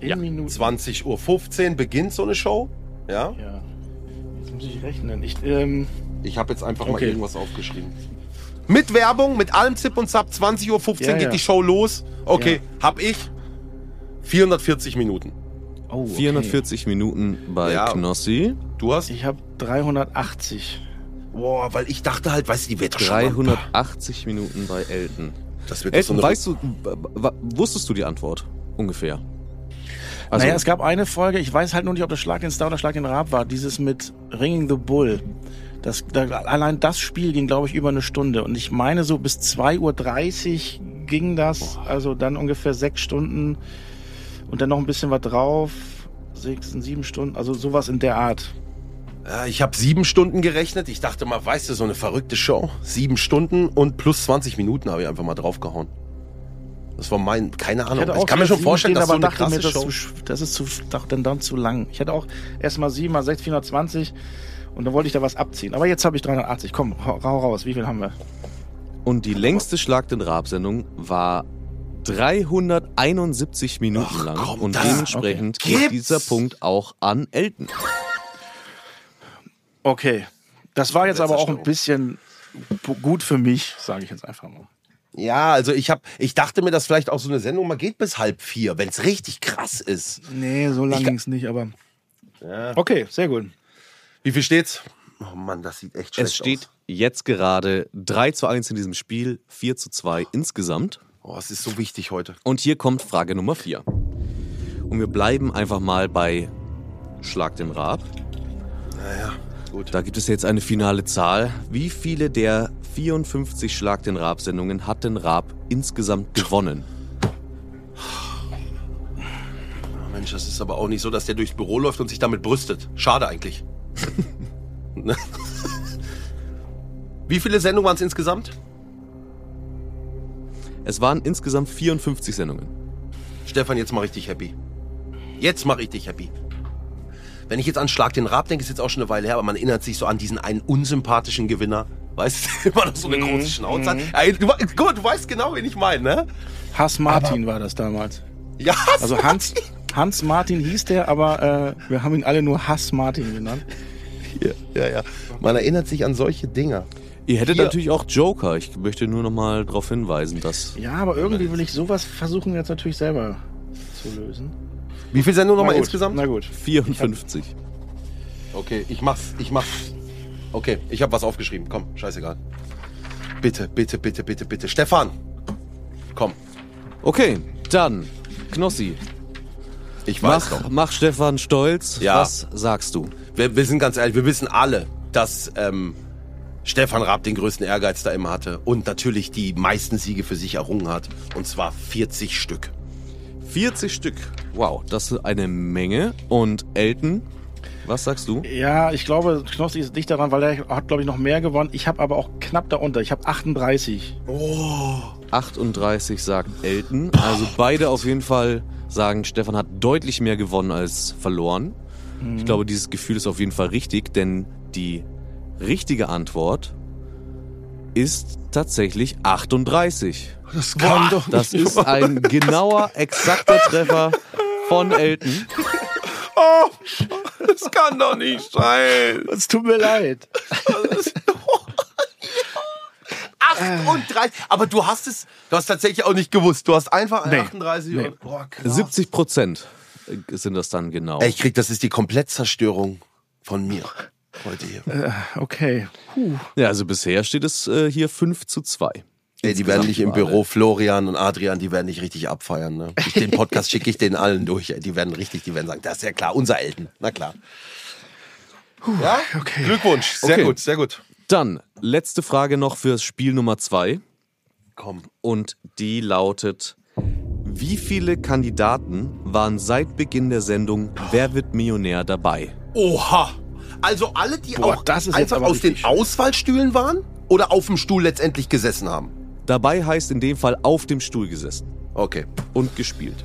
In
Ja,
Minuten.
20.15 Uhr beginnt so eine Show. Ja.
Ja. Jetzt muss ich rechnen. Ich, ähm,
Ich habe jetzt einfach mal
Okay.
irgendwas aufgeschrieben. Mit Werbung, mit allem Zip und Zap, 20.15 Uhr
Ja,
geht
ja.
die Show los. Okay, hab ich 440 Minuten.
Oh, okay.
440 Minuten bei
Ja.
Knossi.
Du hast?
Ich habe 380.
Boah, weil ich dachte halt, weißt du, die wird doch schon mal-
380 Minuten bei Elton.
Das wird so
Elton,
eine
weißt du, wusstest du die Antwort? Ungefähr. Also,
naja, es gab eine Folge, ich weiß halt nur nicht, ob das Schlag den Star oder Schlag den Raab war, dieses mit Ringing the Bull. Das, da, allein das Spiel ging, glaube ich, über eine Stunde. Und ich meine, so bis 2.30 Uhr ging das. Also dann ungefähr sechs Stunden und dann noch ein bisschen was drauf. Sechs, sieben Stunden, also sowas in der Art.
Ich habe sieben Stunden gerechnet. Ich dachte mal, weißt du, so eine verrückte Show. Sieben Stunden und plus 20 Minuten habe ich einfach mal draufgehauen. Das war mein, keine Ahnung. Ich, kann mir schon vorstellen,
stehen,
dass so
aber
eine krasse
mir, das,
Show...
zu, das ist zu, doch, dann, dann zu lang. Ich hatte auch erst mal sieben mal sechs, 420 und dann wollte ich da was abziehen. Aber jetzt habe ich 380. Komm, hau, raus. Wie viel haben wir?
Und die längste Schlag den Raab-Sendung war 371 Minuten
Ach,
lang.
komm,
und dementsprechend
okay.
geht dieser Punkt auch an Elton.
Okay. Das war jetzt aber auch ein bisschen gut für mich, sage ich jetzt einfach mal.
Ja, also ich hab, ich dachte mir, dass vielleicht auch so eine Sendung mal geht bis halb vier, wenn es richtig krass ist.
Nee, so lang
Ich-
ging es nicht, aber. Okay, sehr gut.
Wie viel steht's? Oh Mann, das sieht echt schlecht
Es steht
aus.
jetzt gerade 3 zu 1 in diesem Spiel, 4 zu 2 insgesamt.
Oh, es ist so wichtig heute.
Und hier kommt Frage Nummer 4. Und wir bleiben einfach mal bei Schlag den Raab.
Naja, gut.
Da gibt es jetzt eine finale Zahl. Wie viele der 54 Schlag den Raab-Sendungen hat denn Raab insgesamt gewonnen?
Mensch, das ist aber auch nicht so, dass der durchs Büro läuft und sich damit brüstet. Schade eigentlich. Wie viele Sendungen waren es insgesamt?
Es waren insgesamt 54 Sendungen.
Stefan, jetzt mach ich dich happy. Jetzt mach ich dich happy. Wenn ich jetzt an Schlag den Rab denke, ist jetzt auch schon eine Weile her, aber man erinnert sich so an diesen einen unsympathischen Gewinner. Weißt du, immer noch so eine große Schnauze hat. Ey, du, mal, du weißt genau, wen ich meine, ne?
Hass Martin war das damals.
Ja,
Also Hans, Hans Martin hieß der, aber äh, wir haben ihn alle nur Hass Martin genannt.
Ja, ja. Man erinnert sich an solche Dinger.
Ihr hättet
Hier.
natürlich auch Joker. Ich möchte nur noch mal darauf hinweisen, dass
Ja, aber irgendwie will ich sowas versuchen jetzt natürlich selber zu lösen.
Wie viel Sendungen nochmal insgesamt?
Na gut.
54.
Okay, ich mach's, ich mach's. Okay, ich habe was aufgeschrieben. Komm, scheißegal. Bitte, bitte, bitte, bitte, bitte. Stefan, komm.
Okay, dann Knossi.
Ich weiß
Mach,
doch.
mach Stefan stolz.
Ja.
Was sagst du?
Wir, wir sind ganz ehrlich, wir wissen alle, dass ähm, Stefan Raab den größten Ehrgeiz da immer hatte und natürlich die meisten Siege für sich errungen hat. Und zwar 40 Stück.
40 Stück. Wow, das ist eine Menge. Und Elton, was sagst du?
Ja, ich glaube, Knossi ist dicht daran, weil er hat, glaube ich, noch mehr gewonnen. Ich habe aber auch knapp darunter. Ich habe 38.
38 sagt Elton. Also beide auf jeden Fall sagen, Stefan hat deutlich mehr gewonnen als verloren. Ich glaube, dieses Gefühl ist auf jeden Fall richtig, denn die richtige Antwort ist tatsächlich 38.
Das kann doch
Das ist ein genauer, exakter Treffer von Elton.
Oh, das kann doch nicht sein.
Es tut mir leid.
38. Aber du hast es, du hast tatsächlich auch nicht gewusst. Du hast einfach
Nee.
38
Nee.
und, boah, krass.
70 Prozent sind das dann genau.
Ey, ich krieg, das ist die Komplettzerstörung von mir heute hier.
Okay.
Ja, also bisher steht es äh, hier 5 zu 2.
Ey, die werden nicht im Büro, Florian und Adrian, die werden nicht richtig abfeiern. Ne? Ich, den Podcast schicke ich denen allen durch. Ey. Die werden richtig, die werden sagen, das ist ja klar, unser Elten. Na klar. Ja,
okay.
Glückwunsch. Sehr
Okay.
gut, sehr gut.
Dann, letzte Frage noch fürs Spiel Nummer 2.
Komm.
Und die lautet: Wie viele Kandidaten waren seit Beginn der Sendung Wer wird Millionär dabei?
Oha. Also alle, die
Boah,
auch
das ist jetzt
einfach aus den Auswahlstühlen waren oder auf dem Stuhl letztendlich gesessen haben?
Dabei heißt in dem Fall auf dem Stuhl gesessen
Okay,
und gespielt.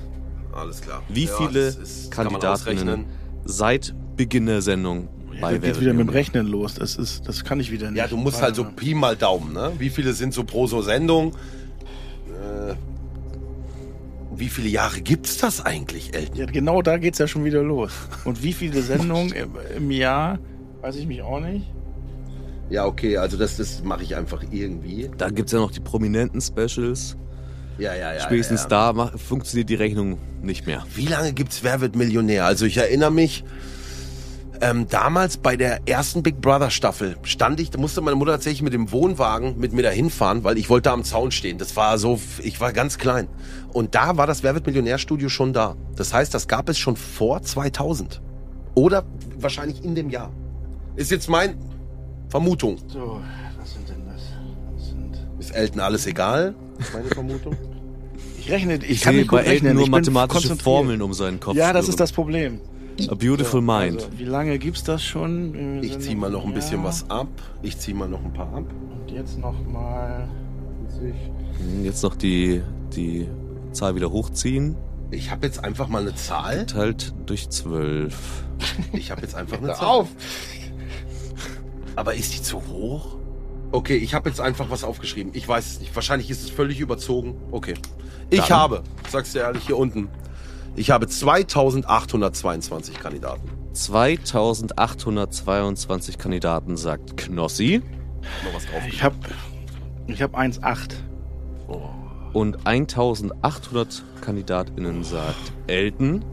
alles klar.
Wie
Ja,
viele
ist-
Kandidatinnen seit Beginn der Sendung bei
Jetzt
Wer
geht's
wird
wieder mit dem? Rechnen los. Das, ist, das kann ich wieder nicht.
Ja, du musst halt so Pi mal Daumen, ne? Wie viele sind so pro so Sendung? Äh, wie viele Jahre gibt's das eigentlich, Elton?
Ja, genau da geht's ja schon wieder los. Und wie viele Sendungen im, im Jahr, weiß ich mich auch nicht.
Ja, okay, also das, das mache ich einfach irgendwie.
Da gibt es ja noch die prominenten Specials.
Ja, ja, ja.
Spätestens
ja, ja.
da mach, funktioniert die Rechnung nicht mehr.
Wie lange gibt's Wer wird Millionär? Also ich erinnere mich, ähm, damals bei der ersten Big Brother Staffel stand ich, da musste meine Mutter tatsächlich mit dem Wohnwagen mit mir dahin fahren, weil ich wollte da am Zaun stehen. Das war so, ich war ganz klein. Und da war das Wer wird Millionär Studio schon da. Das heißt, das gab es schon vor 2000. Oder wahrscheinlich in dem Jahr. Ist jetzt mein Vermutung.
So, was sind denn das? das sind
Ist Elton alles egal? Ist meine Vermutung.
ich rechne, ich,
Ich
kann
sehe bei Elton
rechnen.
nur mathematische. Formeln um seinen Kopf.
Ja, das ist das Problem.
A Beautiful Mind.
Also, wie lange gibt's das schon? Wir
Ich zieh mal noch ein bisschen
ja,
was ab. Ich zieh mal noch ein paar ab.
Und jetzt noch mal.
Jetzt noch die, die Zahl wieder hochziehen.
Ich habe jetzt einfach mal eine Zahl.
Teilt durch 12.
Ich habe jetzt einfach eine Zahl. Aber ist die zu hoch? Okay, ich habe jetzt einfach was aufgeschrieben. Ich weiß es nicht. Wahrscheinlich ist es völlig überzogen. Okay. Ich
Dann-
habe, sag's dir ehrlich hier unten, ich habe 2822 Kandidaten.
2822 Kandidaten, sagt Knossi.
Noch was drauf.
Ich habe ich hab 1,8.
Und 1800 KandidatInnen, sagt Elton.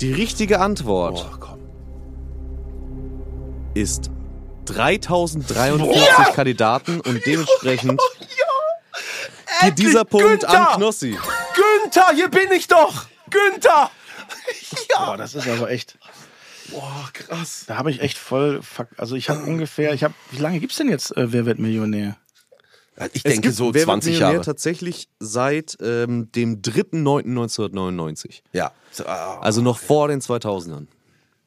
Die richtige Antwort
komm.
ist 3043 Kandidaten und dementsprechend geht dieser Punkt
Günther!
an Knossi.
Günther, hier bin ich doch! Günther!
Boah, das ist aber echt.
Boah, krass.
Da habe ich echt voll. Fuck, also ich habe ungefähr. Ich habe. Wie lange gibt's denn jetzt äh, Wer wird Millionär?
Ich
Es
denke
gibt
so
Wer wird
20
Millionär
Jahre.
tatsächlich seit ähm, dem 3.9.1999.
Ja. So, ah.
Also noch vor den 2000ern.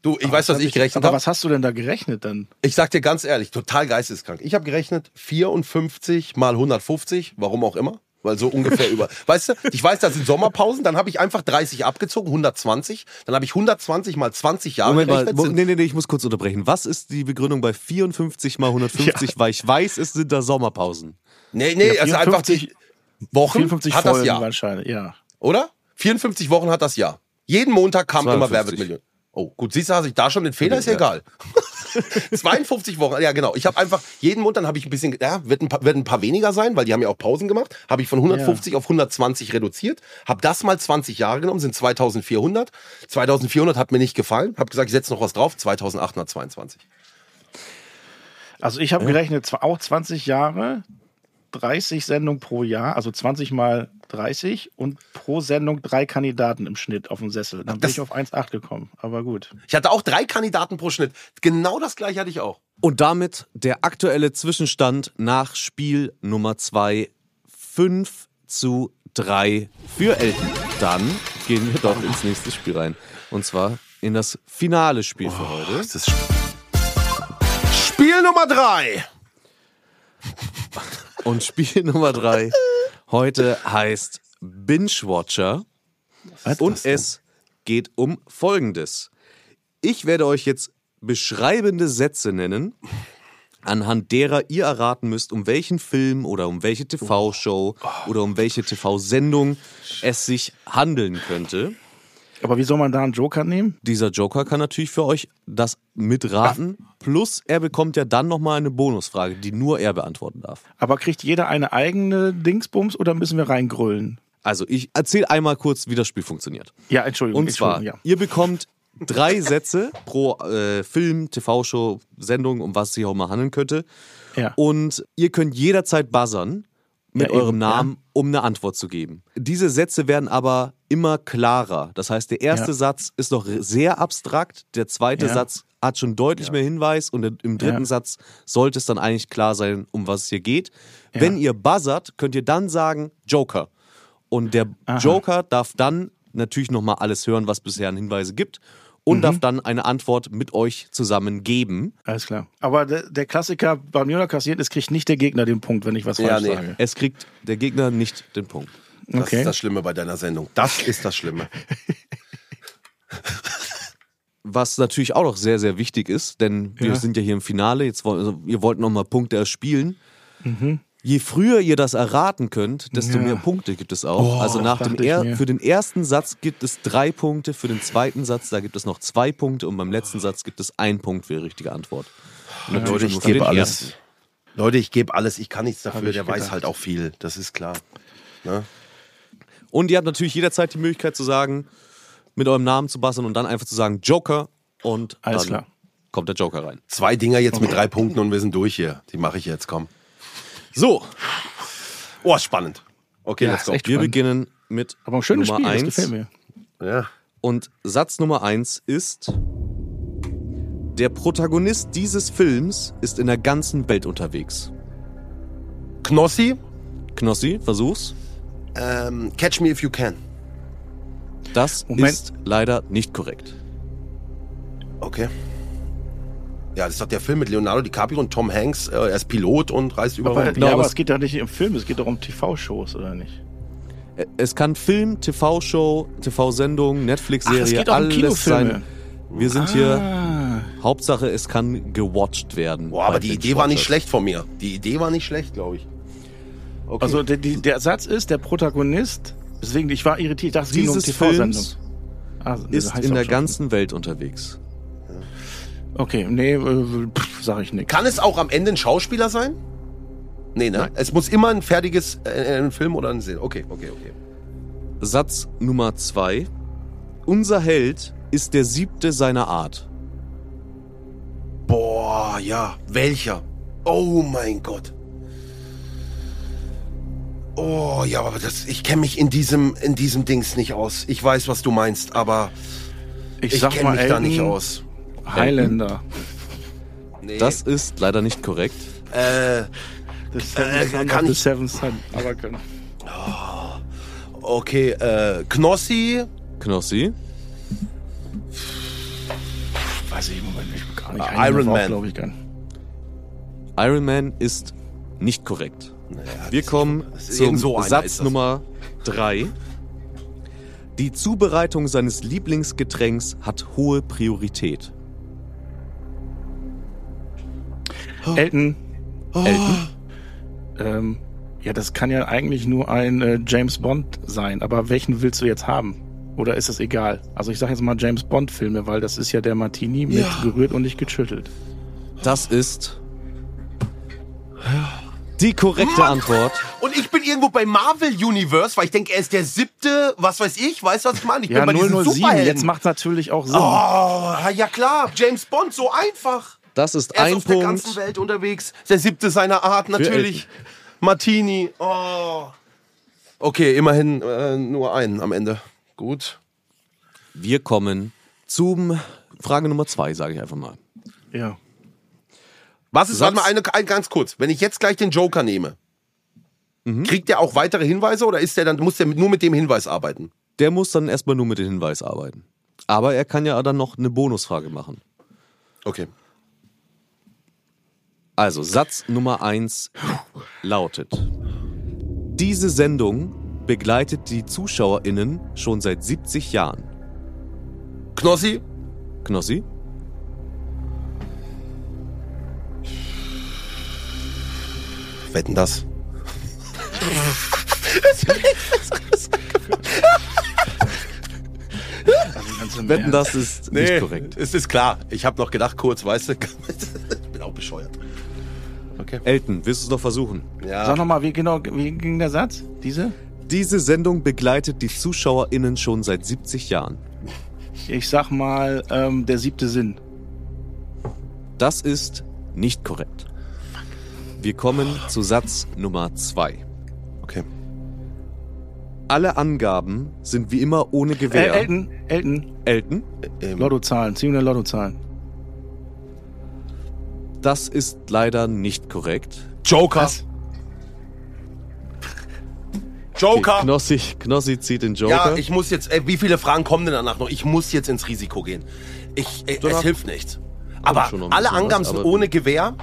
Du, ich weiß, was ich gerechnet
Aber
habe.
was hast du denn da gerechnet dann?
Ich sag dir ganz ehrlich, total geisteskrank. Ich habe gerechnet 54 mal 150, warum auch immer. Weil so ungefähr über. Weißt du, ich weiß, das sind Sommerpausen, dann habe ich einfach 30 abgezogen, 120. Dann habe ich 120 mal 20 Jahre
Moment mal,
sind-
nee, nee, nee, ich muss kurz unterbrechen. Was ist die Begründung bei 54 mal 150? Weil ich weiß, es sind da Sommerpausen.
Nee, nee,
Ja,
also einfach
54
die Wochen
54
hat das Jahr,
wahrscheinlich, ja.
oder? 54 Wochen hat das Jahr. Jeden Montag kam immer
52.
Wer wird Millionär. Oh, gut, siehst du, hast ich da schon den Fehler, ist ja
Ja.
egal. 52 Wochen, ja genau. Ich habe einfach, jeden Montag habe ich ein bisschen, ja, wird ein, paar, wird ein paar weniger sein, weil die haben ja auch Pausen gemacht. Habe ich von 150 auf 120 reduziert. Habe das mal 20 Jahre genommen, sind 2400. 2400 hat mir nicht gefallen. Habe gesagt, ich setze noch was drauf, 2822.
Also ich habe gerechnet, zwar auch 20 Jahre, 30 Sendungen pro Jahr, also 20 mal 30 und pro Sendung drei Kandidaten im Schnitt auf dem Sessel. Dann bin
Das-
ich auf 1,8 gekommen. Aber gut.
Ich hatte auch drei Kandidaten pro Schnitt. Genau das gleiche hatte ich auch.
Und damit der aktuelle Zwischenstand nach Spiel Nummer 2. 5 zu 3 für Elton. Dann gehen wir doch ins nächste Spiel rein. Und zwar in das finale Spiel für heute.
Das ist Spiel Nummer drei.
Und Spiel Nummer 3 heute heißt Binge-Watcher. Und es geht um Folgendes. Ich werde euch jetzt beschreibende Sätze nennen, anhand derer ihr erraten müsst, um welchen Film oder um welche TV-Show oder um welche TV-Sendung es sich handeln könnte.
Aber wie soll man da einen Joker nehmen?
Dieser Joker kann natürlich für euch das mitraten. Plus, er bekommt ja dann nochmal eine Bonusfrage, die nur er beantworten darf.
Aber kriegt jeder eine eigene Dingsbums oder müssen wir reingrüllen?
Also, ich erzähle einmal kurz, wie das Spiel funktioniert.
Ja, Entschuldigung.
Und zwar,
Entschuldigung,
ihr bekommt drei Sätze pro äh, Film, TV-Show, Sendung, um was es sich auch mal handeln könnte.
ja. ja.
Und ihr könnt jederzeit buzzern mit
Ja, eben,
eurem Namen, um eine Antwort zu geben. Diese Sätze werden aber immer klarer. Das heißt, der erste
Ja.
Satz ist noch sehr abstrakt, der zweite
Ja.
Satz hat schon deutlich mehr Hinweis und im dritten
Ja.
Satz sollte es dann eigentlich klar sein, um was es hier geht. Wenn ihr buzzert, könnt ihr dann sagen Joker. Und der
Aha.
Joker darf dann natürlich nochmal alles hören, was bisher an Hinweise gibt und
Mhm.
darf dann eine Antwort mit euch zusammen geben.
Alles klar. Aber der, der Klassiker beim Jona kassiert ist, kriegt nicht der Gegner den Punkt, wenn ich was
Ja,
falsch
nee.
sage.
Es kriegt der Gegner nicht den Punkt.
Das
Okay.
ist das Schlimme bei deiner Sendung. Das ist das Schlimme.
Was natürlich auch noch sehr, sehr wichtig ist, denn wir
Ja.
sind ja hier im Finale, jetzt wollen, also ihr wollt nochmal Punkte erspielen.
Mhm.
Je früher ihr das erraten könnt, desto
Ja.
mehr Punkte gibt es auch.
Oh,
also nach dem er für den ersten Satz gibt es drei Punkte, für den zweiten Satz da gibt es noch zwei Punkte und beim letzten Satz gibt es ein Punkt für die richtige Antwort. Und
Leute,
natürlich
ich gebe alles.
ersten.
Leute, ich gebe alles. Ich kann nichts dafür. Der weiß
gedacht.
halt auch viel. Das ist klar. Ne?
Und ihr habt natürlich jederzeit die Möglichkeit zu sagen, mit eurem Namen zu bassen und dann einfach zu sagen Joker und
Alles
dann
klar.
kommt der Joker rein.
Zwei Dinger jetzt mit drei Punkten und wir sind durch hier. Die mache ich jetzt. Komm.
So,
Oh, spannend. Okay,
Ja,
let's go.
wir
spannend.
beginnen mit
Aber ein schönes
Nummer
Spiel, das
1.
gefällt mir.
Ja.
Und Satz Nummer eins ist: Der Protagonist dieses Films ist in der ganzen Welt unterwegs.
Knossi,
Knossi, versuch's.
ähm, Catch Me If You Can.
Das
Moment.
ist leider nicht korrekt.
Okay. Ja, das ist doch der Film mit Leonardo DiCaprio und Tom Hanks. Äh, Er ist Pilot und reist überall.
Aber.
Genau,
ja, aber es geht doch nicht um Film, es geht doch um TV-Shows, oder nicht?
Es kann Film, TV-Show, TV-Sendung, Netflix-Serie,
geht auch um
alles
Kinofilme.
sein. Wir sind hier.
Ah,
Hauptsache, es kann gewatcht werden.
Boah, aber die Idee war nicht schlecht von mir. Die Idee war nicht schlecht, glaube ich. Okay.
also der, die, der Satz ist, der Protagonist, deswegen, ich war irritiert, ich dachte, es ging um
Dieses
TV-Sendung. Ah,
ist in der
schon.
ganzen Welt unterwegs.
Okay, nee, äh, pff, sag ich nichts.
Kann es auch am Ende ein Schauspieler sein? Nee, ne? Es muss immer ein fertiges äh, ein Film oder ein Serie. Okay, okay, okay.
Satz Nummer zwei. Unser Held ist der siebte seiner Art.
Boah, ja. Welcher? Oh mein Gott. Oh ja, aber das, ich kenne mich in diesem, in diesem Dings nicht aus. Ich weiß, was du meinst, aber
Ich,
ich,
sag
kenne
mal
mich da
Elton,
nicht aus.
Highlander.
Nee.
Das ist leider nicht korrekt.
äh,
The Seven,
Äh,
Son
kann ich-
Seven Son. Aber können.
okay, äh, Knossi.
Knossi.
Weiß ich im Moment nicht. Gar nicht.
Ah, Iron
auch,
Man.
glaube ich, gar
Iron Man ist nicht korrekt. Wir kommen zum
so
Satz. Nummer drei. Die Zubereitung seines Lieblingsgetränks hat hohe Priorität.
Elton.
Oh.
Elton. Ähm, ja, das kann ja eigentlich nur ein äh, James Bond sein. Aber welchen willst du jetzt haben? Oder ist das egal? Also ich sage jetzt mal James Bond-Filme, weil das ist ja der Martini mit
Ja.
gerührt und nicht geschüttelt.
Das ist die korrekte Antwort.
Und ich bin irgendwo bei Marvel Universe, weil ich denke, er ist der siebte, was weiß ich, weißt du, was ich meine? Ich
Ja,
bin bei diesen
007,
Superhelden.
jetzt macht natürlich auch Sinn.
Oh, ja klar, James Bond, so einfach.
Das ist
Er ist
ein
auf der
Punkt.
ganzen Welt unterwegs. Der siebte seiner Art, natürlich. Martini. Oh. Okay, immerhin äh, nur einen am Ende. Gut.
Wir kommen zum Frage Nummer zwei, sage ich einfach mal.
Ja.
Was ist,
Satz-
warte mal, eine, ein, ganz kurz. Wenn ich jetzt gleich den Joker nehme,
Mhm.
kriegt der auch weitere Hinweise oder ist der dann, muss der mit, nur mit dem Hinweis arbeiten?
Der muss dann erstmal nur mit dem Hinweis arbeiten. Aber er kann ja dann noch eine Bonusfrage machen.
Okay.
Also, Satz Nummer eins lautet: Diese Sendung begleitet die ZuschauerInnen schon seit 70 Jahren.
Knossi?
Knossi?
Wetten das?
Also
Wetten, das ist nicht korrekt.
Es ist klar. Ich habe noch gedacht, kurz, weißt du. ich bin auch bescheuert. Okay.
Elton, willst du es noch versuchen?
Ja.
Sag nochmal, wie genau, wie ging der Satz? Diese?
Diese Sendung begleitet die ZuschauerInnen schon seit 70 Jahren.
Ich sag mal, ähm, der siebte Sinn.
Das ist nicht korrekt. Wir kommen zu Satz Nummer zwei.
Okay.
Alle Angaben sind wie immer ohne
Äh,
Gewähr.
Elton, Elton,
Elton?
Ähm,
Lottozahlen, Ziehung der Lottozahlen.
Das ist leider nicht korrekt.
Joker.
Was?
Joker.
Okay, Knossi, Knossi zieht den Joker.
Ja, ich muss jetzt. Ey, wie viele Fragen kommen denn danach noch? Ich muss jetzt ins Risiko gehen. Ich, ey, es hilft nichts. Aber alle
was,
Angaben sind
aber-
ohne Gewehr.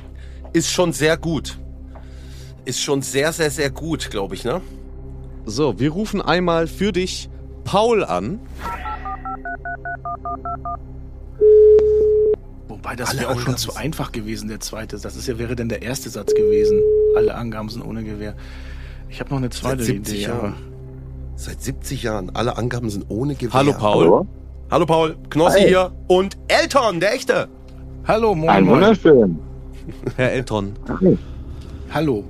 Ist schon sehr gut. Ist schon sehr, sehr, sehr gut, glaube ich, ne?
So, wir rufen einmal für dich Paul an.
Wobei das wäre auch schon zu einfach gewesen, der zweite Satz. Das ist ja, wäre denn der erste Satz gewesen. Alle Angaben sind ohne Gewehr. Ich habe noch eine zweite
70
Idee,
Jahren. Seit 70 Jahren. Alle Angaben sind ohne Gewehr.
Hallo Paul.
Hallo?
Hallo Paul. Knossi
Hi.
hier. Und Elton, der echte.
Hallo, moin,
Ein wunderschön.
Herr Elton.
Hallo.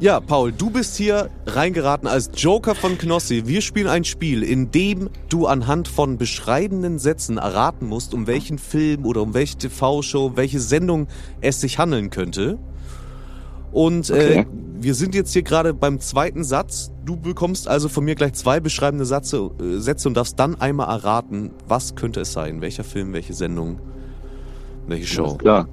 Ja, Paul, du bist hier reingeraten als Joker von Knossi. Wir spielen ein Spiel, in dem du anhand von beschreibenden Sätzen erraten musst, um welchen Film oder um welche TV-Show, welche Sendung es sich handeln könnte. Und äh,
Okay.
wir sind jetzt hier gerade beim zweiten Satz. Du bekommst also von mir gleich zwei beschreibende Sätze, äh, Sätze und darfst dann einmal erraten, was könnte es sein, welcher Film, welche Sendung, welche Show.
Alles klar.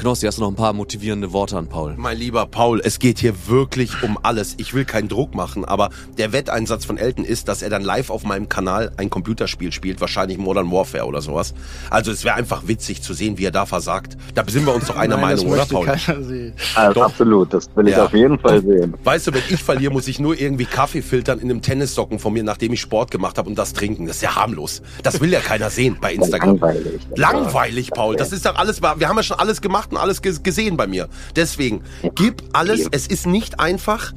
Knossi, hast du noch ein paar motivierende Worte an Paul?
Mein lieber Paul, es geht hier wirklich um alles. Ich will keinen Druck machen, aber der Wetteinsatz von Elton ist, dass er dann live auf meinem Kanal ein Computerspiel spielt, wahrscheinlich Modern Warfare oder sowas. Also es wäre einfach witzig zu sehen, wie er da versagt. Da sind wir uns doch einer
Nein,
Meinung,
das
oder Paul?
keiner sehen.
Also
Doch.
absolut, das will ich
Ja.
auf jeden Fall sehen.
Weißt du, wenn ich verliere, muss ich nur irgendwie Kaffee filtern in einem Tennissocken von mir, nachdem ich Sport gemacht habe und das trinken. Das ist ja harmlos. Das will ja keiner sehen bei Instagram.
Langweilig.
Langweilig, Paul. Das ist doch alles, wir haben ja schon alles gemacht und alles ge- gesehen bei mir. Deswegen, gib alles. Es ist nicht einfach.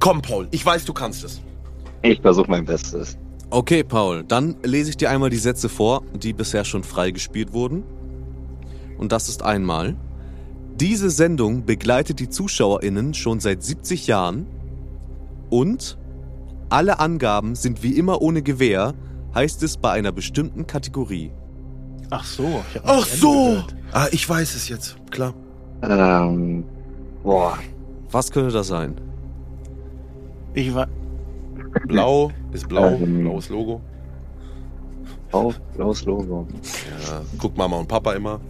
Komm, Paul, ich weiß, du kannst es.
Ich versuche mein Bestes.
Okay, Paul, dann lese ich dir einmal die Sätze vor, die bisher schon freigespielt wurden. Und das ist einmal. Diese Sendung begleitet die ZuschauerInnen schon seit 70 Jahren und alle Angaben sind wie immer ohne Gewähr, heißt es bei einer bestimmten Kategorie.
Ach so.
Ach so.
gehört.
Ah, ich weiß es jetzt. Klar.
Ähm, boah,
Was könnte das sein?
Ich war.
Blau ist blau.
Ähm.
Blaues Logo.
blau, blaues Logo.
Ja, guckt Mama und Papa immer.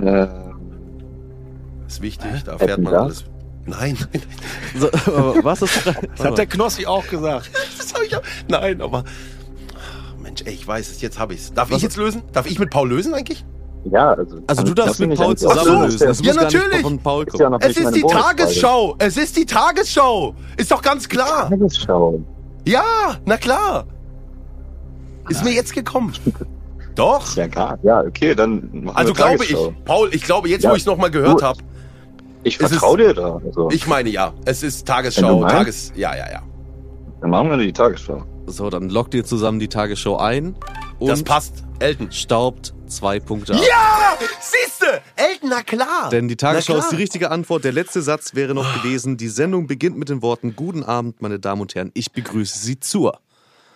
Ähm,
Ist wichtig. Da erfährt man
das?
alles. Nein, nein,
So, was ist
Das hat der Knossi auch gesagt.
das hab ich auch. Nein, aber. Mensch, ey, ich weiß es. Jetzt habe ich es. Darf
Was-
ich jetzt lösen? Darf ich mit Paul lösen eigentlich?
ja, also.
Also du darfst mit Paul
eigentlich auch
zusammen
so.
lösen. Das
Ja,
muss gar nicht
natürlich.
Ist ja
Es ist die. Tagesschau. Es ist die Tagesschau. Ist doch ganz klar.
Tagesschau.
Ja, na klar. Ist mir jetzt gekommen. Doch.
Ja, klar. Ja, okay, dann machen
Also
wir
glaube ich. Paul, ich glaube jetzt, wo
Ja,
ich es nochmal gehört habe,
Ich vertraue dir da. Also.
ich meine ja, es ist Tagesschau. Tages, ja, ja, ja.
Dann machen wir die Tagesschau.
So, dann lockt ihr zusammen die Tagesschau ein und
Das passt. Elton.
staubt zwei Punkte ab.
Ja! Siehste! Elton, na klar!
Denn die Tagesschau ist die richtige Antwort. Der letzte Satz wäre noch gewesen. Die Sendung beginnt mit den Worten Guten Abend, meine Damen und Herren. Ich begrüße Sie zur.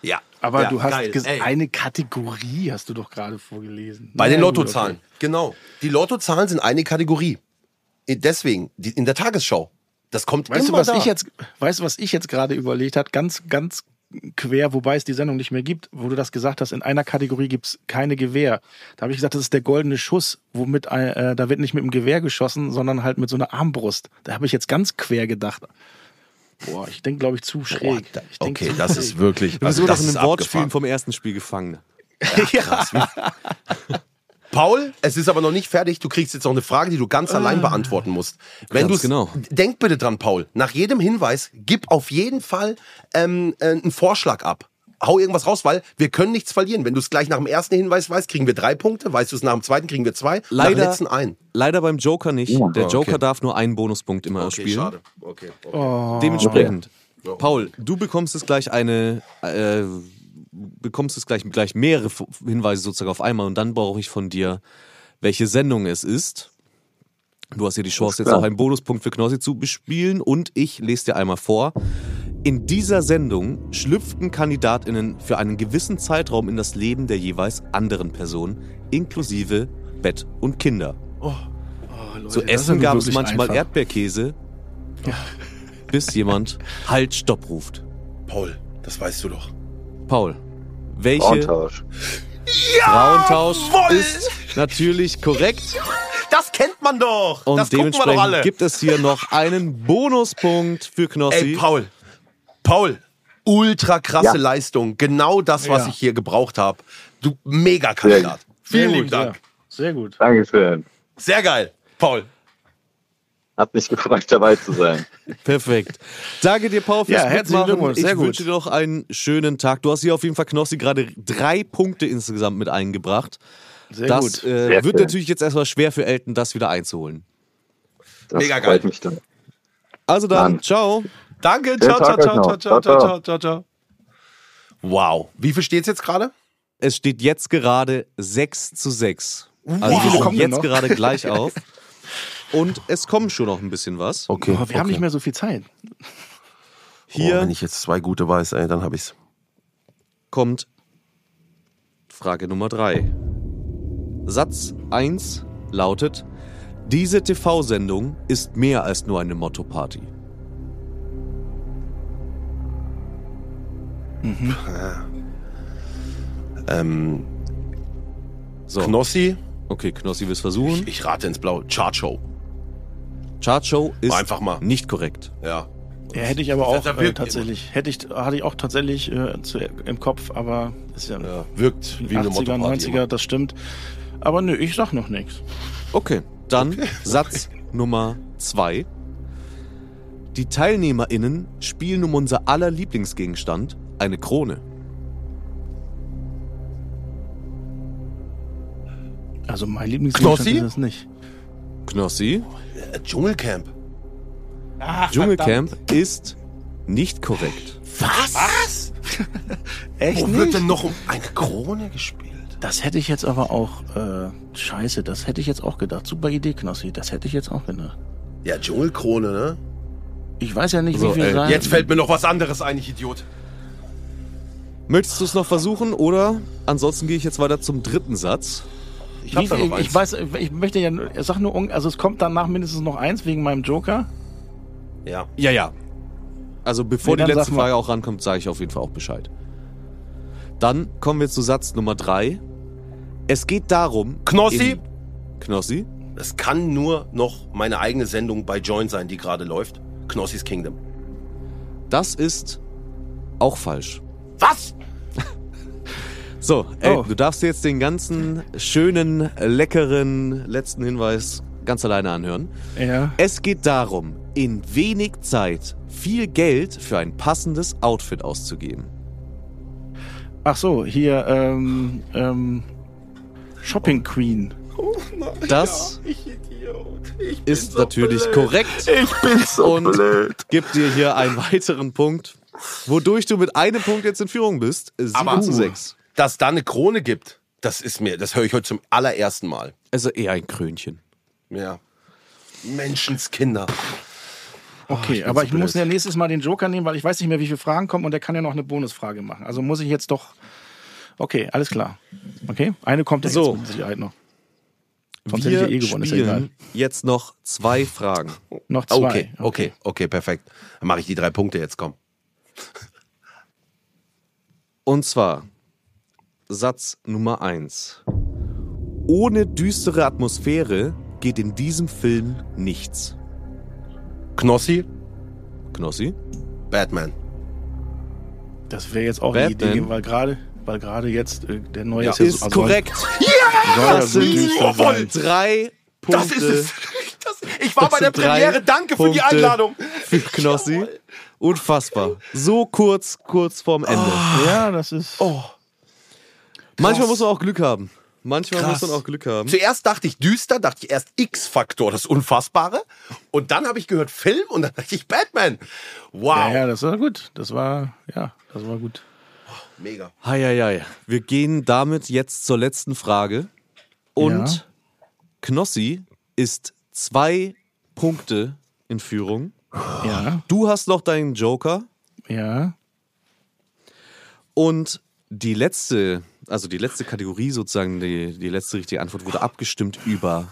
Ja.
Aber
ja,
du hast
geil.
eine Kategorie, hast du doch gerade vorgelesen.
Bei den
Na gut,
Lottozahlen. Genau. Die Lottozahlen sind eine Kategorie. Deswegen, in der Tagesschau. Das kommt
Weißt du,
immer
was
da.
ich jetzt, weißt du, was ich jetzt gerade überlegt hat? Ganz, ganz quer, wobei es die Sendung nicht mehr gibt, wo du das gesagt hast, in einer Kategorie gibt's keine Gewehr. Da habe ich gesagt, das ist der goldene Schuss, womit ein- äh, da wird nicht mit dem Gewehr geschossen, sondern halt mit so einer Armbrust. Da habe ich jetzt ganz quer gedacht. Boah, ich denke, glaube ich, zu
Boah,
schräg.
da,
Ich denk
okay,
zu
das
schräg.
ist wirklich.
Du bist
Also das
in
ist
Wortspielen
abgefahren.
vom ersten Spiel gefangen.
Paul, es ist aber noch nicht fertig. Du kriegst jetzt noch eine Frage, die du ganz allein beantworten musst. Wenn
Ganz
du
genau.
denk bitte dran, Paul. Nach jedem Hinweis gib auf jeden Fall ähm, äh, einen Vorschlag ab. Hau irgendwas raus, weil wir können nichts verlieren. Wenn du es gleich nach dem ersten Hinweis weißt, kriegen wir drei Punkte. Weißt du es nach dem zweiten, kriegen wir zwei. nach
Leider-
dem letzten ein.
Leider beim Joker nicht. Der
okay.
Joker darf nur einen Bonuspunkt immer erspielen.
schade. Okay, okay.
Oh,
Dementsprechend. Paul, du bekommst jetzt gleich eine, äh, bekommst jetzt gleich, gleich mehrere Hinweise sozusagen auf einmal und dann brauche ich von dir, welche Sendung es ist. Du hast ja die Chance, jetzt noch einen Bonuspunkt für Knossi zu bespielen und ich lese dir einmal vor. In dieser Sendung schlüpften KandidatInnen für einen gewissen Zeitraum in das Leben der jeweils anderen Person, inklusive Bett und Kinder.
Leute,
Zu
das ist
essen
ja
gab es manchmal
einfach.
Erdbeerkäse, bis jemand Halt, Stopp ruft.
Paul, das weißt du doch.
Paul, welche
Frauentausch.
Frauentausch
Jawohl!
ist natürlich korrekt
Das kennt man doch.
und
das gucken wir doch
dementsprechend
alle.
gibt es hier noch einen Bonuspunkt für Knossi.
Ey, Paul. Paul. Ultra krasse
Ja.
Leistung. Genau das, was
Ja.
ich hier gebraucht habe. Du mega Kandidat. Vielen lieben Dank.
Ja. Sehr gut.
Dankeschön.
Sehr geil. Paul.
Hat mich gefreut, dabei zu sein.
Perfekt. Danke dir, Paul, fürs
Ja, herzlichen. Glückwunsch,
Ich
sehr gut.
wünsche dir noch einen schönen Tag. Du hast hier auf jeden Fall Knossi gerade drei Punkte insgesamt mit eingebracht.
Sehr
das
gut.
äh,
Sehr
wird
schön.
natürlich jetzt erstmal schwer für Elton, das wieder einzuholen.
Das
Mega
freut
geil.
mich dann.
Also dann,
Mann.
ciao.
Danke. Ciao, ciao, ciao, ciao, ciao,
Ciao,
ciao,
ciao.
ciao. Wow. Wie viel steht's jetzt gerade?
Es steht jetzt gerade 6 zu 6. Also
Wie
wir
viele
sind
kommen
jetzt gerade gleich auf. Und es kommt schon noch ein bisschen was.
Okay.
Oh, wir haben nicht mehr so viel Zeit.
Hier
Oh, wenn ich jetzt zwei gute weiß, ey, dann habe ich's.
kommt Frage Nummer 3. Satz 1 lautet: Diese TV-Sendung ist mehr als nur eine Motto-Party.
Ähm,
So,
Knossi,
okay, Knossi will es versuchen.
ich rate ins Blau. Chartshow.
Chartshow ist
Einfach mal.
nicht korrekt.
Ja.
Ja, hätte ich aber auch äh, tatsächlich. Hätte ich, hatte ich auch tatsächlich äh, zu, im Kopf, aber ist ja,
ja. Wirkt wie eine
80er,
Motto-Party
90er, das stimmt. Aber nö, ich sag noch nichts.
Okay, dann Satz Nummer 2. Die TeilnehmerInnen spielen um unser aller Lieblingsgegenstand, eine Krone.
Also mein Lieblingsgegenstand
Knossi?
ist es nicht.
Knossi,
Äh, Dschungelcamp.
Dschungelcamp ist nicht korrekt.
Was? Was?
Echt
Wo
nicht?
wird denn noch um eine Krone gespielt?
Das hätte ich jetzt aber auch, äh, scheiße, das hätte ich jetzt auch gedacht. Super Idee, Knossi, das hätte ich jetzt auch gedacht.
Ja, Dschungelkrone, ne?
Ich weiß ja nicht,
So,
wie viel
ey,
sein.
Jetzt fällt mir noch was anderes ein, ich Idiot.
Möchtest du es noch versuchen oder ansonsten gehe ich jetzt weiter zum dritten Satz.
Ich hab
Wie
da noch
ich,
eins.
ich weiß, ich möchte ja, nur- sag nur, also es kommt danach mindestens noch eins wegen meinem Joker.
Ja.
Ja, ja. Also bevor
Nee,
die letzte. Frage auch rankommt, sage ich auf jeden Fall auch Bescheid. Dann kommen wir zu Satz Nummer 3. Es geht darum...
Knossi?
Knossi?
Es kann nur noch meine eigene Sendung bei Join sein, die gerade läuft. Knossis Kingdom.
Das ist auch falsch.
Was?
So, ey,
Oh.
du darfst dir jetzt den ganzen schönen, leckeren letzten Hinweis ganz alleine anhören.
Ja.
Es geht darum, in wenig Zeit viel Geld für ein passendes Outfit auszugeben.
Ach so, hier, ähm, ähm, Shopping Queen.
Das
Ich Idiot. Ich
ist natürlich korrekt
Ich bin so
und gibt dir hier einen weiteren Punkt. Wodurch du mit einem Punkt jetzt in Führung bist. 7
Aber-
zu 6.
Dass da eine Krone gibt, das ist mir, das höre ich heute zum allerersten Mal.
Also eher ein Krönchen.
Ja. Menschenskinder.
Okay,
bin
aber
so
ich muss
blöd.
ja nächstes Mal den Joker nehmen, weil ich weiß nicht mehr, wie viele Fragen kommen und der kann ja noch eine Bonusfrage machen. Also muss ich jetzt doch. Okay, alles klar. Okay, eine kommt ja
So.
jetzt mit Sicherheit noch. Sonst hätte ich
Wir
ja eh gewonnen, ist ja egal.
spielen jetzt noch zwei Fragen.
Noch zwei.
Okay, okay, okay, perfekt. Dann mache ich die drei Punkte jetzt, komm.
Und zwar Satz Nummer 1. Ohne düstere Atmosphäre geht in diesem Film nichts.
Knossi,
Knossi?
Batman.
Das wäre jetzt auch
Batman.
eine Idee, weil gerade weil gerade jetzt äh, der neue
Ja,
ist, ja
Ist
so- also
korrekt.
Ja
Das
düster sein.
drei Punkte
Das ist es. Das, ich war
Das
bei der Premiere. Danke für die
Punkte.
Einladung.
für Knossi. Unfassbar. So kurz, kurz vorm Ende.
Ja, das ist.
Oh.
Manchmal muss man auch Glück haben. Manchmal
Krass.
muss man auch Glück haben.
Zuerst dachte ich düster, dachte ich erst X-Faktor, das Unfassbare. Und dann habe ich gehört Film und dann dachte ich Batman. Wow.
Ja, ja, das war gut. Das war, ja, das war gut.
Mega.
Heieiei. Wir gehen damit jetzt zur letzten Frage. Und
Ja.
Knossi ist zwei Punkte in Führung.
Ja,
Du hast noch deinen Joker.
ja.
Und die letzte, also die letzte Kategorie sozusagen, die, die letzte richtige Antwort wurde abgestimmt über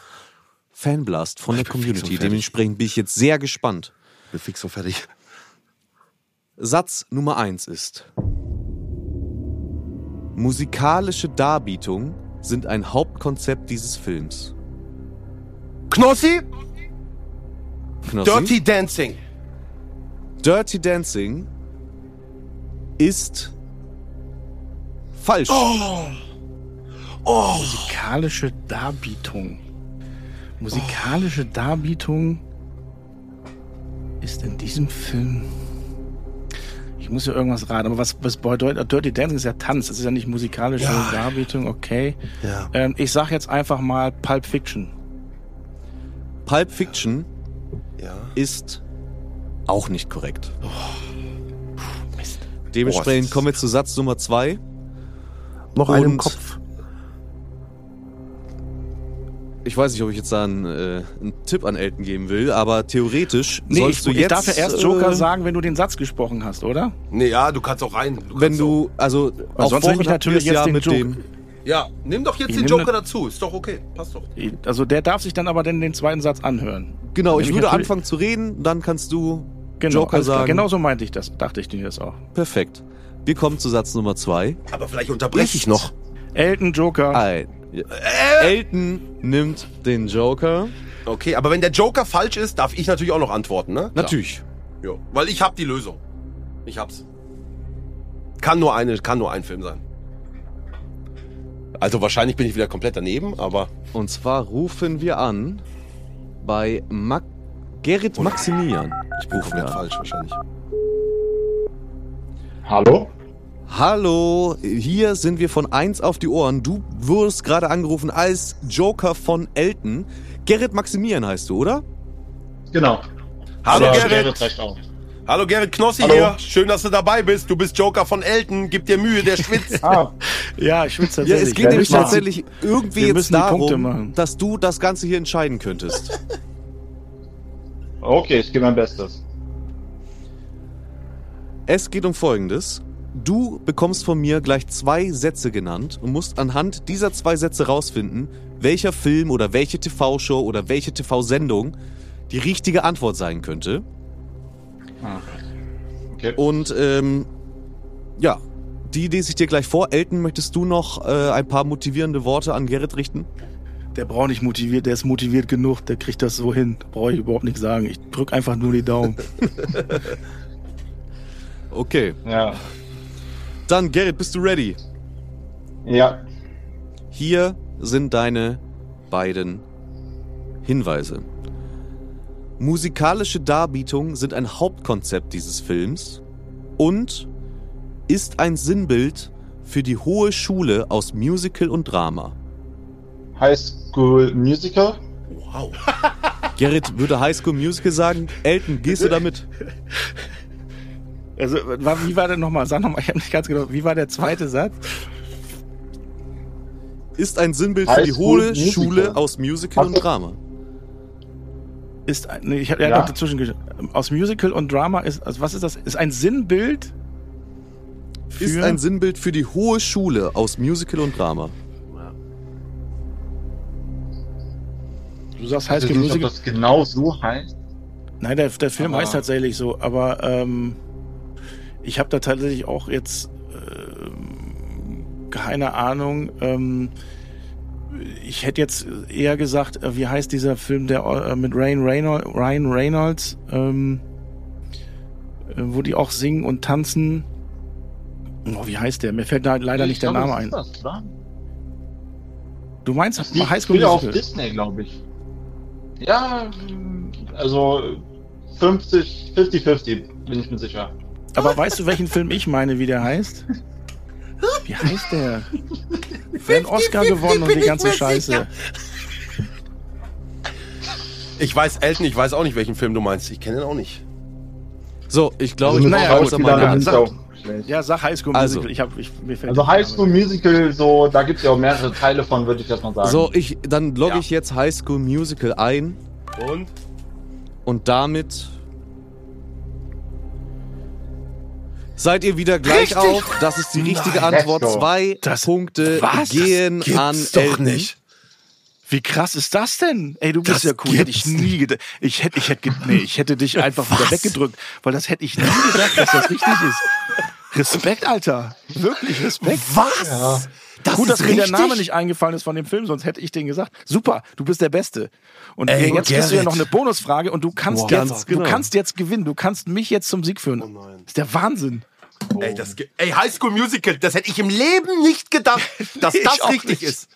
Fanblast von der Community. Dementsprechend bin ich jetzt sehr gespannt.
Bin fix und fertig.
Satz Nummer eins ist: Musikalische Darbietungen sind ein Hauptkonzept dieses Films.
Knossi,
Knossi?
Dirty Dancing.
Dirty Dancing ist falsch.
Musikalische Darbietung. Musikalische Darbietung ist in diesem Film. Ich muss ja irgendwas raten, aber was, was bedeutet Dirty Dancing ist ja Tanz, das ist ja nicht musikalische
Ja.
Darbietung, okay.
Ja.
Ähm, ich sag jetzt einfach mal Pulp Fiction.
Pulp Fiction
Ja.
ist auch nicht korrekt.
Mist.
Dementsprechend
Boah,
kommen wir zu Satz Nummer zwei.
Noch
einen
einen
im
Kopf.
Ich weiß nicht, ob ich jetzt da einen, äh, einen Tipp an Elton geben will, aber theoretisch
Nee, ich,
sollst du
ich
jetzt.
darf ja erst Joker
äh,
sagen, wenn du den Satz gesprochen hast, oder?
Nee, ja, du kannst auch rein. Du
Wenn du, also auch
sonst ich natürlich jetzt
ja
den
mit
Joker.
dem.
Ja, nimm doch jetzt
Ich
den Joker
ne-
dazu. Ist doch okay. Passt doch.
Also der darf sich dann aber dann den zweiten Satz anhören.
Genau, ich würde anfangen zu reden, dann kannst du
Genau,
Joker
alles klar.
sagen.
Genau so meinte ich das, dachte ich mir das auch.
Perfekt. Wir kommen zu Satz Nummer zwei.
Aber vielleicht unterbreche ich noch.
Elton Joker.
Ein. Elton nimmt den Joker.
Okay, aber wenn der Joker falsch ist, darf ich natürlich auch noch antworten, ne?
Natürlich.
Ja. Weil ich habe die Lösung. Ich hab's. Kann nur eine, kann nur ein Film sein. Also wahrscheinlich bin ich wieder komplett daneben, aber
Und zwar rufen wir an bei Ma Gerrit Maximilian.
ich komplett
an.
falsch wahrscheinlich.
Hallo?
Hallo, hier sind wir von 1 auf die Ohren. Du wurdest gerade angerufen als Joker von Elton. Gerrit Maximilian heißt du, oder?
Genau.
Hallo
Aber
Gerrit.
auch.
Hallo Gerrit Knossi
Hallo.
hier. Schön, dass du dabei bist. Du bist Joker von Elton. Gib dir Mühe, der schwitzt.
Ah,
Ja, ich schwitze
Ja,
tatsächlich.
es geht nämlich tatsächlich irgendwie
wir
jetzt darum, dass du das Ganze hier entscheiden könntest.
okay, ich gebe mein Bestes.
Es geht um Folgendes. Du bekommst von mir gleich zwei Sätze genannt und musst anhand dieser zwei Sätze rausfinden, welcher Film oder welche TV-Show oder welche TV-Sendung die richtige Antwort sein könnte.
Ah. Okay.
Und ähm, ja, die lese ich dir gleich vor. Elton, möchtest du noch äh, ein paar motivierende Worte an Gerrit richten?
Der braucht nicht motiviert, der ist motiviert genug, der kriegt das so hin. Brauche ich überhaupt nichts sagen. Ich drück einfach nur die Daumen.
Okay,
Ja.
dann Gerrit, bist du ready?
Ja.
Hier sind deine beiden Hinweise. Musikalische Darbietungen sind ein Hauptkonzept dieses Films und ist ein Sinnbild für die hohe Schule aus Musical und Drama.
High School Musical?
Wow.
Gerrit würde High School Musical sagen. Elton, gehst du damit?
Also, war, wie war denn nochmal? Sag nochmal, ich habe nicht ganz genau. Wie war der zweite Satz?
Ist ein Sinnbild für
High
die
School
hohe
Musical.
Schule aus Musical und. Drama.
Ist ein, nee, ich habe ja.
Ja.
dazwischen Aus Musical und Drama ist, also was ist das? Ist ein Sinnbild für
Ist ein Sinnbild für die hohe Schule aus Musical und Drama.
Du sagst
Ich weiß nicht, ob
Musical.
das genau so heißt.
Nein, der, der Film
Aber-
heißt tatsächlich so, aber ähm, ich habe da tatsächlich auch jetzt ähm, keine Ahnung. Ähm, ich hätte jetzt eher gesagt, äh, wie heißt dieser Film, der äh, mit Ryan Reynolds, Ryan Reynolds ähm, äh, wo die auch singen und tanzen. Oh, wie heißt der? Mir fällt da leider
Ich
nicht der
glaube,
Name ein.
Das?
Du meinst
Das
High School
früher auf
Musical?
Disney, glaube ich. Ja, also 50, 50-50, bin ich mir sicher.
Aber weißt du, welchen Film ich meine, wie der heißt? Wie heißt der? Wer hat einen Oscar gewonnen und die ganze Scheiße.
Ich weiß, Elton, ich weiß auch nicht, welchen Film du meinst. Ich kenne den auch nicht.
So, ich glaube,
also
ich
naja,
brauche
gut,
sind
sag-. Ja, sag High School
Also.
Musical. Ich hab, ich, mir fällt
Also High School Musical, so, da gibt es ja auch mehrere Teile von, würde ich jetzt mal sagen.
So, ich, dann logge
Ja.
ich jetzt High School Musical ein
Und?
und damit seid ihr wieder gleich
Richtig.
auf. Das ist die richtige
Nein,
Antwort. Zwei
Das-
Punkte
Was?
gehen an
doch
Elton.
nicht.
Wie krass ist das denn? Ey, du bist
Das
ja cool. Hätte ich nie gedacht. Ich hätte, ich hätte, nee, ich hätte dich einfach wieder
Was?
weggedrückt, weil das hätte ich nie gedacht, dass das richtig ist. Respekt, Alter. Wirklich Respekt.
Was?
Ja.
Das
Gut, dass mir der? Name nicht eingefallen ist von dem Film, sonst hätte ich den gesagt. Super, du bist der Beste. Und
Ey,
jetzt kriegst du ja
Gerrit.
noch eine Bonusfrage und du kannst,
Wow.
jetzt,
Ganz genau.
du kannst jetzt gewinnen. Du kannst mich jetzt zum Sieg führen.
Oh nein.
Das ist der Wahnsinn.
Ey, das, ey, High School Musical, das hätte ich im Leben nicht gedacht, dass
Nee,
das richtig
nicht.
ist.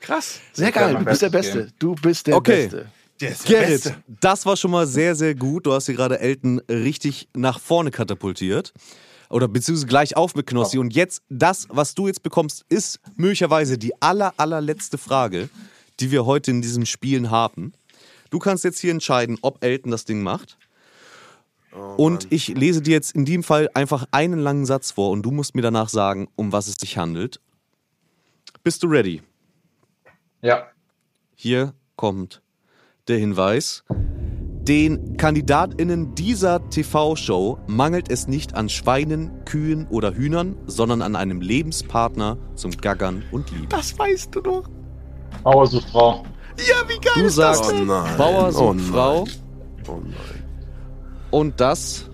Krass. Sehr geil. Du bist der Beste. Du bist der
Okay.
Beste.
Der ist der
Gerrit,
Beste.
das war schon mal sehr, sehr gut. Du hast hier gerade Elton richtig nach vorne katapultiert. Oder beziehungsweise gleich auf mit Knossi. Und jetzt, das, was du jetzt bekommst, ist möglicherweise die aller, allerletzte Frage, die wir heute in diesen Spielen haben. Du kannst jetzt hier entscheiden, ob Elton das Ding macht. Und ich lese dir jetzt in dem Fall einfach einen langen Satz vor und du musst mir danach sagen, um was es sich handelt. Bist du ready?
Ja.
Hier kommt der Hinweis. Den KandidatInnen dieser TV-Show mangelt es nicht an Schweinen, Kühen oder Hühnern, sondern an einem Lebenspartner zum Gaggern und Lieben.
Das weißt du doch.
Bauer sucht Frau.
Ja, wie geil
Du
ist das
sagst
Oh
denn?
nein.
Bauer
oh.
Frau
Oh nein.
Und das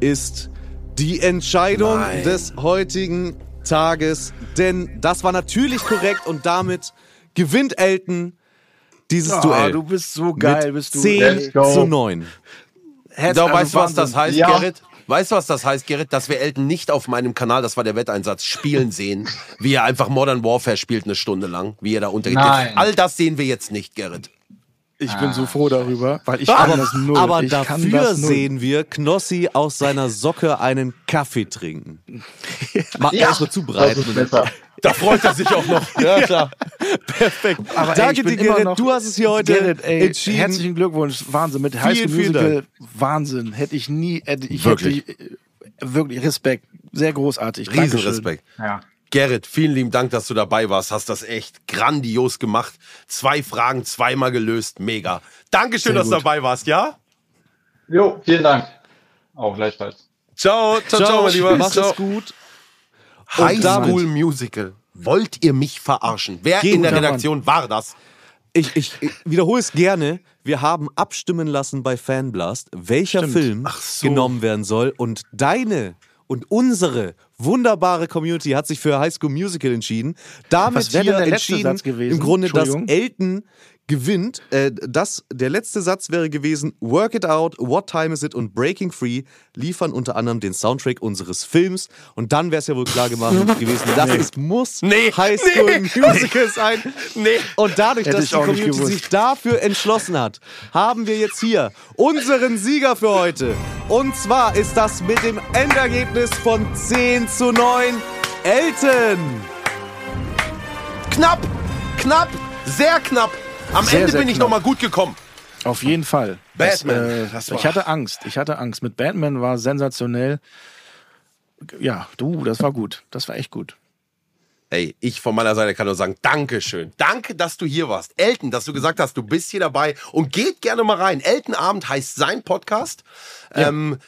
ist die Entscheidung
Nein.
des heutigen Tages, denn das war natürlich korrekt und damit gewinnt Elton dieses
Ah,
Duell.
du bist so geil,
mit
bist du.
10
Let's go.
zu 9.
Herz-
Da, weißt du, was das heißt,
Ja.
Gerrit? Weißt du, was das heißt, Gerrit? Dass wir Elton nicht auf meinem Kanal, das war der Wetteinsatz, spielen sehen, wie er einfach Modern Warfare spielt eine Stunde lang, wie er da untergeht.
Nein.
All das sehen wir jetzt nicht, Gerrit.
Ich bin so froh darüber, weil ich
Aber,
kann das null.
aber
ich
dafür sehen wir Knossi aus seiner Socke einen Kaffee trinken. Mal
Ja,
erstmal
Das
zubereiten.
ist besser.
Da freut er sich auch noch. Ja, klar.
Perfekt.
Aber
Danke dir, Gerrit. Du hast es hier heute
Gerrit, ey,
entschieden.
Herzlichen Glückwunsch, Wahnsinn. Mit High School Musical, Wahnsinn. Hätte ich nie, hätte ich
Wirklich.
Hätte, äh, wirklich Respekt. Sehr großartig.
Riesenrespekt.
Ja.
Gerrit, vielen lieben Dank, dass du dabei warst. Hast das echt grandios gemacht. Zwei Fragen, zweimal gelöst. Mega. Dankeschön,
Sehr
dass du
gut.
dabei warst, ja?
Jo, vielen Dank. Auch gleichfalls.
Ciao, ciao, ciao, mein Lieber.
Mach es gut.
High School Musical. Wollt ihr mich verarschen? Wer
Geht
in der Redaktion war das?
Ich, ich, ich wiederhole es gerne. Wir haben abstimmen lassen bei Fanblast, welcher
Stimmt.
Film
so.
genommen werden soll. Und deine und unsere wunderbare Community hat sich für High School Musical entschieden. Damit
Was
hier
denn der
entschieden,
Satz gewesen?
im Grunde, dass. Elton gewinnt. Äh, das, der letzte Satz wäre gewesen: Work it out, what time is it und Breaking Free liefern unter anderem den Soundtrack unseres Films. Und dann wäre es ja wohl klar gemacht gewesen, das ist, muss
Nee,
High School
nee,
Musical sein.
Nee.
Und dadurch,
Hätte
dass die Community sich dafür entschlossen hat, haben wir jetzt hier unseren Sieger für heute. Und zwar ist das mit dem Endergebnis von 10 zu 9 Elton.
Knapp, knapp, sehr knapp. Am
Sehr,
Ende
sehr
bin ich
knapp.
noch mal gut gekommen.
Auf jeden Fall.
Batman,
Das, äh, ich hatte Angst. Ich hatte Angst. Mit Batman war sensationell. Ja, du, das war gut. Das war echt gut.
Ey, ich von meiner Seite kann nur sagen, Dankeschön. Danke, dass du hier warst. Elton, dass du gesagt hast, du bist hier dabei und geht gerne mal rein. Elton Abend heißt sein Podcast. Ähm,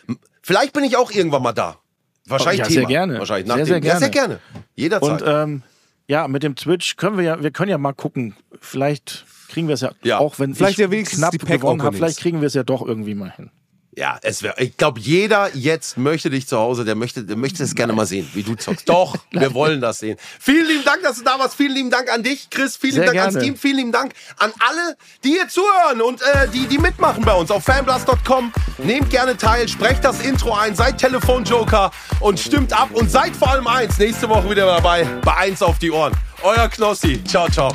vielleicht bin ich auch irgendwann mal da. Wahrscheinlich
Oh, ja,
Thema.
sehr gerne.
Wahrscheinlich
Sehr, sehr
dem- Ja, sehr
gerne.
gerne. Jederzeit.
Und ähm, ja, mit dem Twitch können wir ja, wir können ja mal gucken. Vielleicht kriegen wir es ja,
Ja.
auch wenn
Vielleicht
ich
ja wenigstens
knapp gewonnen habe, vielleicht kriegen wir es ja doch irgendwie mal hin.
Ja, es wäre. Ich glaube, jeder jetzt möchte dich zu Hause, der möchte, der möchte es gerne mal sehen, wie du zockst. Doch, wir wollen das sehen. Vielen lieben Dank, dass du da warst. Vielen lieben Dank an dich, Chris. Vielen
Sehr
lieben Dank ans
gerne.
Team. Vielen lieben Dank an alle, die hier zuhören und äh, die, die mitmachen bei uns auf fanblast.com. Nehmt gerne teil, sprecht das Intro ein, seid Telefonjoker und stimmt ab und seid vor allem eins. Nächste Woche wieder dabei bei eins auf die Ohren. Euer Knossi. Ciao, ciao.